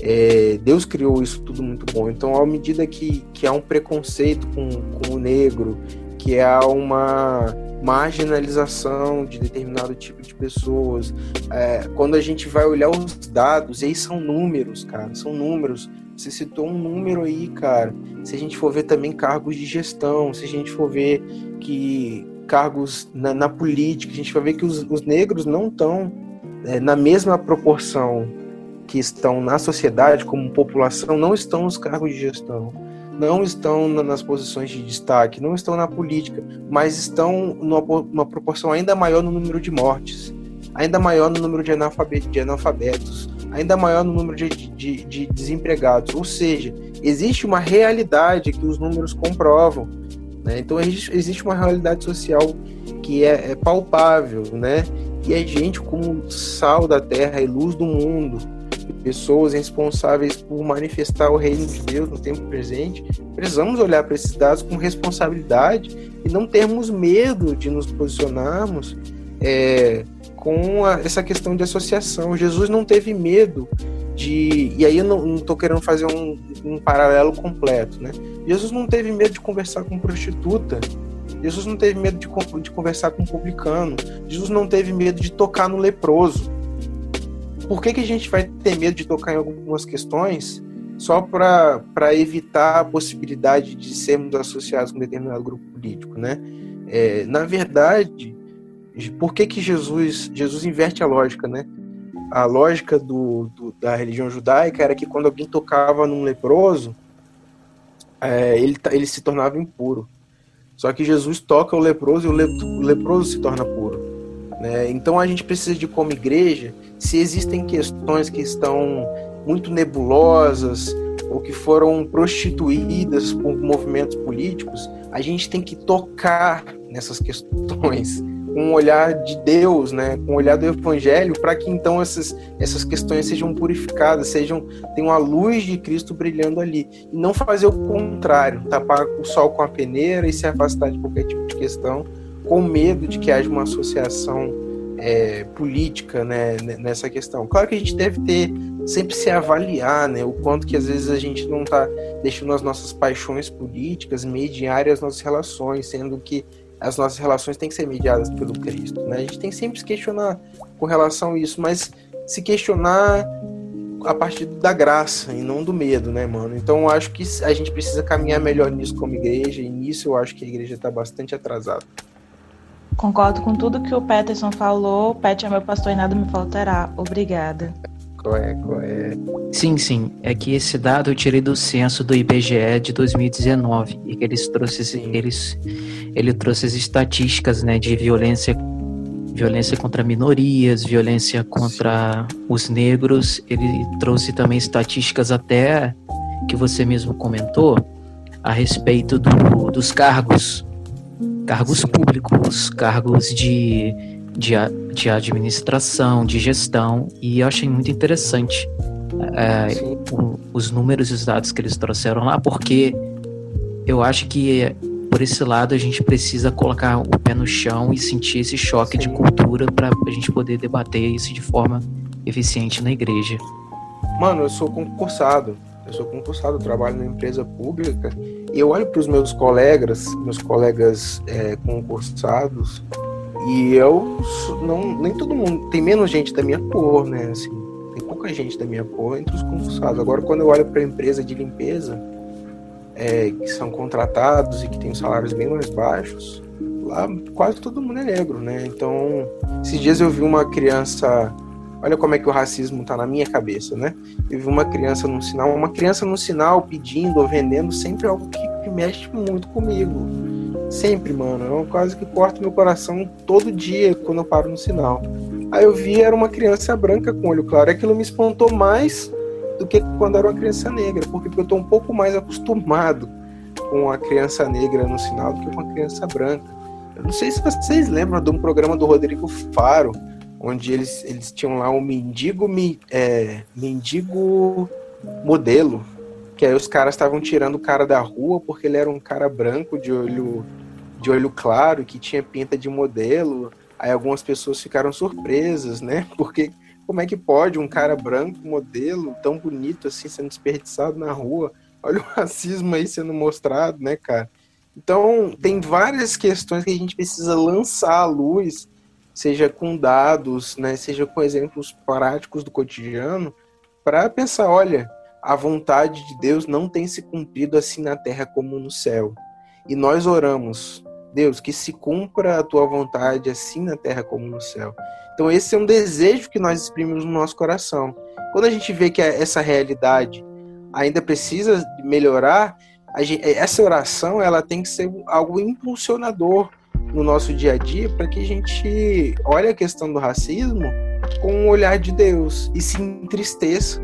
é, Deus criou isso tudo muito bom. Então, à medida que, que há um preconceito com, com o negro, que há uma marginalização de determinado tipo de pessoas. É, quando a gente vai olhar os dados, e aí são números, cara, são números. Você citou um número aí, cara. Se a gente for ver também cargos de gestão, se a gente for ver que cargos na, na política, a gente vai ver que os, os negros não estão é, na mesma proporção que estão na sociedade como população, não estão nos cargos de gestão não estão nas posições de destaque, não estão na política, mas estão numa, proporção ainda maior no número de mortes, ainda maior no número de, de analfabetos, ainda maior no número de, de, de, desempregados. Ou seja, existe uma realidade que os números comprovam. Né? Então existe uma realidade social que é, é palpável, né? E a gente, como sal da terra e luz do mundo, pessoas responsáveis por manifestar o reino de Deus no tempo presente, precisamos olhar para esses dados com responsabilidade e não termos medo de nos posicionarmos é, com a, essa questão de associação. Jesus não teve medo de. E aí eu não estou querendo fazer um, um, paralelo completo, né? Jesus não teve medo de conversar com prostituta Jesus não teve medo de, de conversar com um publicano. Jesus não teve medo de tocar no leproso. Por que, que a gente vai ter medo de tocar em algumas questões só para evitar a possibilidade de sermos associados com um determinado grupo político, né? É, na verdade, por que, que Jesus, Jesus inverte a lógica, né? A lógica do, do da religião judaica era que quando alguém tocava num leproso, é, ele, ele se tornava impuro. Só que Jesus toca o leproso e o, le, o leproso se torna puro. Né? Então a gente precisa de, como igreja, se existem questões que estão muito nebulosas ou que foram prostituídas por movimentos políticos, a gente tem que tocar nessas questões com um olhar de Deus, né, com um olhar do Evangelho, para que então essas, essas questões sejam purificadas, sejam tenham a luz de Cristo brilhando ali, e não fazer o contrário, tapar o sol com a peneira e se afastar de qualquer tipo de questão, com medo de que haja uma associação é, política né, nessa questão. Claro que a gente deve ter sempre se avaliar, né, o quanto que às vezes a gente não está deixando as nossas paixões políticas mediarem as nossas relações, sendo que as nossas relações têm que ser mediadas pelo Cristo. Né? A gente tem sempre se questionar com relação a isso, mas se questionar a partir da graça e não do medo, né, mano? Então eu acho que a gente precisa caminhar melhor nisso como igreja, e nisso eu acho que a igreja está bastante atrasada. Concordo com tudo que o Peterson falou. Pet é meu pastor e nada me faltará. Obrigada. Qual é, qual é? Sim, sim. É que esse dado eu tirei do censo do IBGE de 2019 e que eles trouxe, eles, ele trouxe as estatísticas, né, de violência, violência contra minorias, violência contra sim. os negros. Ele trouxe também estatísticas até que você mesmo comentou a respeito do, dos cargos, cargos públicos, cargos de de, de administração, de gestão, e eu achei muito interessante é, o, os números e os dados que eles trouxeram lá, porque eu acho que por esse lado a gente precisa colocar o pé no chão e sentir esse choque Sim. de cultura para a gente poder debater isso de forma eficiente na igreja. Mano, eu sou concursado, eu sou concursado, trabalho na empresa pública e eu olho para os meus colegas, meus colegas é, concursados, e eu não. Nem todo mundo. Tem menos gente da minha cor, né? Assim, tem pouca gente da minha cor entre os concursados. Agora, quando eu olho para a empresa de limpeza, é, que são contratados e que têm salários bem mais baixos, lá quase todo mundo é negro, né? Então, esses dias eu vi uma criança. Olha como é que o racismo tá na minha cabeça, né? Eu vi uma criança num sinal, uma criança num sinal pedindo ou vendendo sempre algo que, que mexe muito comigo Sempre, mano. É uma coisa que corta meu coração todo dia quando eu paro no sinal. Aí eu vi, era uma criança branca com olho claro. Aquilo me espantou mais do que quando era uma criança negra, porque eu tô um pouco mais acostumado com a criança negra no sinal do que com a criança branca. Eu não sei se vocês lembram de um programa do Rodrigo Faro, onde eles, eles tinham lá um mendigo, é, mendigo modelo, que aí os caras estavam tirando o cara da rua porque ele era um cara branco de olho de olho claro, que tinha pinta de modelo. Aí algumas pessoas ficaram surpresas, né? Porque como é que pode um cara branco, modelo, tão bonito assim, sendo desperdiçado na rua? Olha o racismo aí sendo mostrado, né, cara? Então, tem várias questões que a gente precisa lançar à luz, seja com dados, né, seja com exemplos práticos do cotidiano, para pensar, olha, a vontade de Deus não tem se cumprido assim na terra como no céu. E nós oramos, Deus, que se cumpra a tua vontade assim na terra como no céu. Então esse é um desejo que nós exprimimos no nosso coração. Quando a gente vê que essa realidade ainda precisa melhorar, gente, essa oração ela tem que ser algo impulsionador no nosso dia a dia para que a gente olhe a questão do racismo com o olhar de Deus e se entristeça,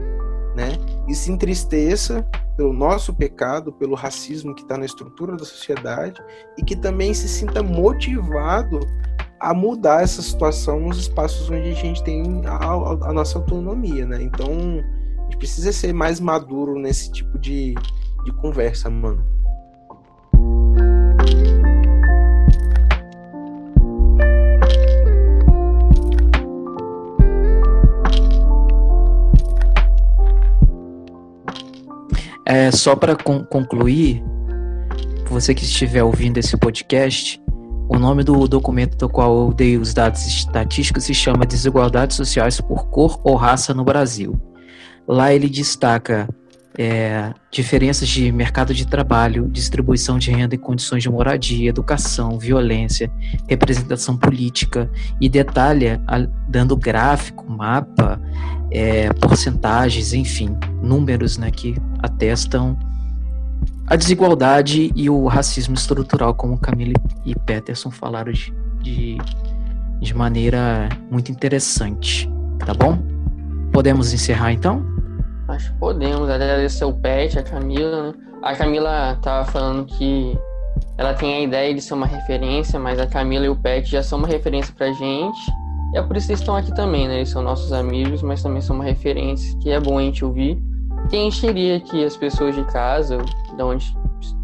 né? E se entristeça pelo nosso pecado, pelo racismo que está na estrutura da sociedade e que também se sinta motivado a mudar essa situação nos espaços onde a gente tem a, a, a nossa autonomia, né? Então, a gente precisa ser mais maduro nesse tipo de, de conversa, mano. É, só para con concluir, você que estiver ouvindo esse podcast, O nome do documento do qual eu dei os dados estatísticos se chama Desigualdades Sociais por Cor ou Raça no Brasil. Lá ele destaca é, diferenças de mercado de trabalho, distribuição de renda e condições de moradia, educação, violência, representação política e detalha, dando gráfico, mapa, é, porcentagens, enfim, números né, que atestam a desigualdade e o racismo estrutural, como Camille e Peterson falaram de, de, de maneira muito interessante. Tá bom? Podemos encerrar então? Acho que podemos. Agradecer o Pet, a Camila, né? A Camila tava falando que ela tem a ideia de ser uma referência, mas a Camila e o Pet já são uma referência pra gente. E é por isso que eles estão aqui também, né? Eles são nossos amigos, mas também são uma referência que é bom a gente ouvir. Gente queria que as pessoas de casa, de onde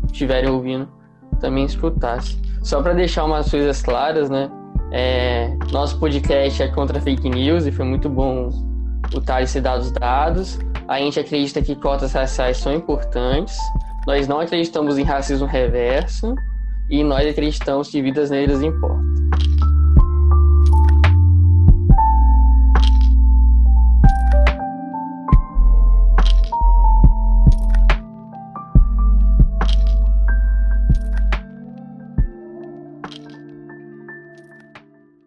estiverem ouvindo, também escutassem. Só para deixar umas coisas claras, né? É, nosso podcast é contra fake news e foi muito bom o Thales se os dados. A gente acredita que cotas raciais são importantes. Nós não acreditamos em racismo reverso. E nós acreditamos que vidas negras importam.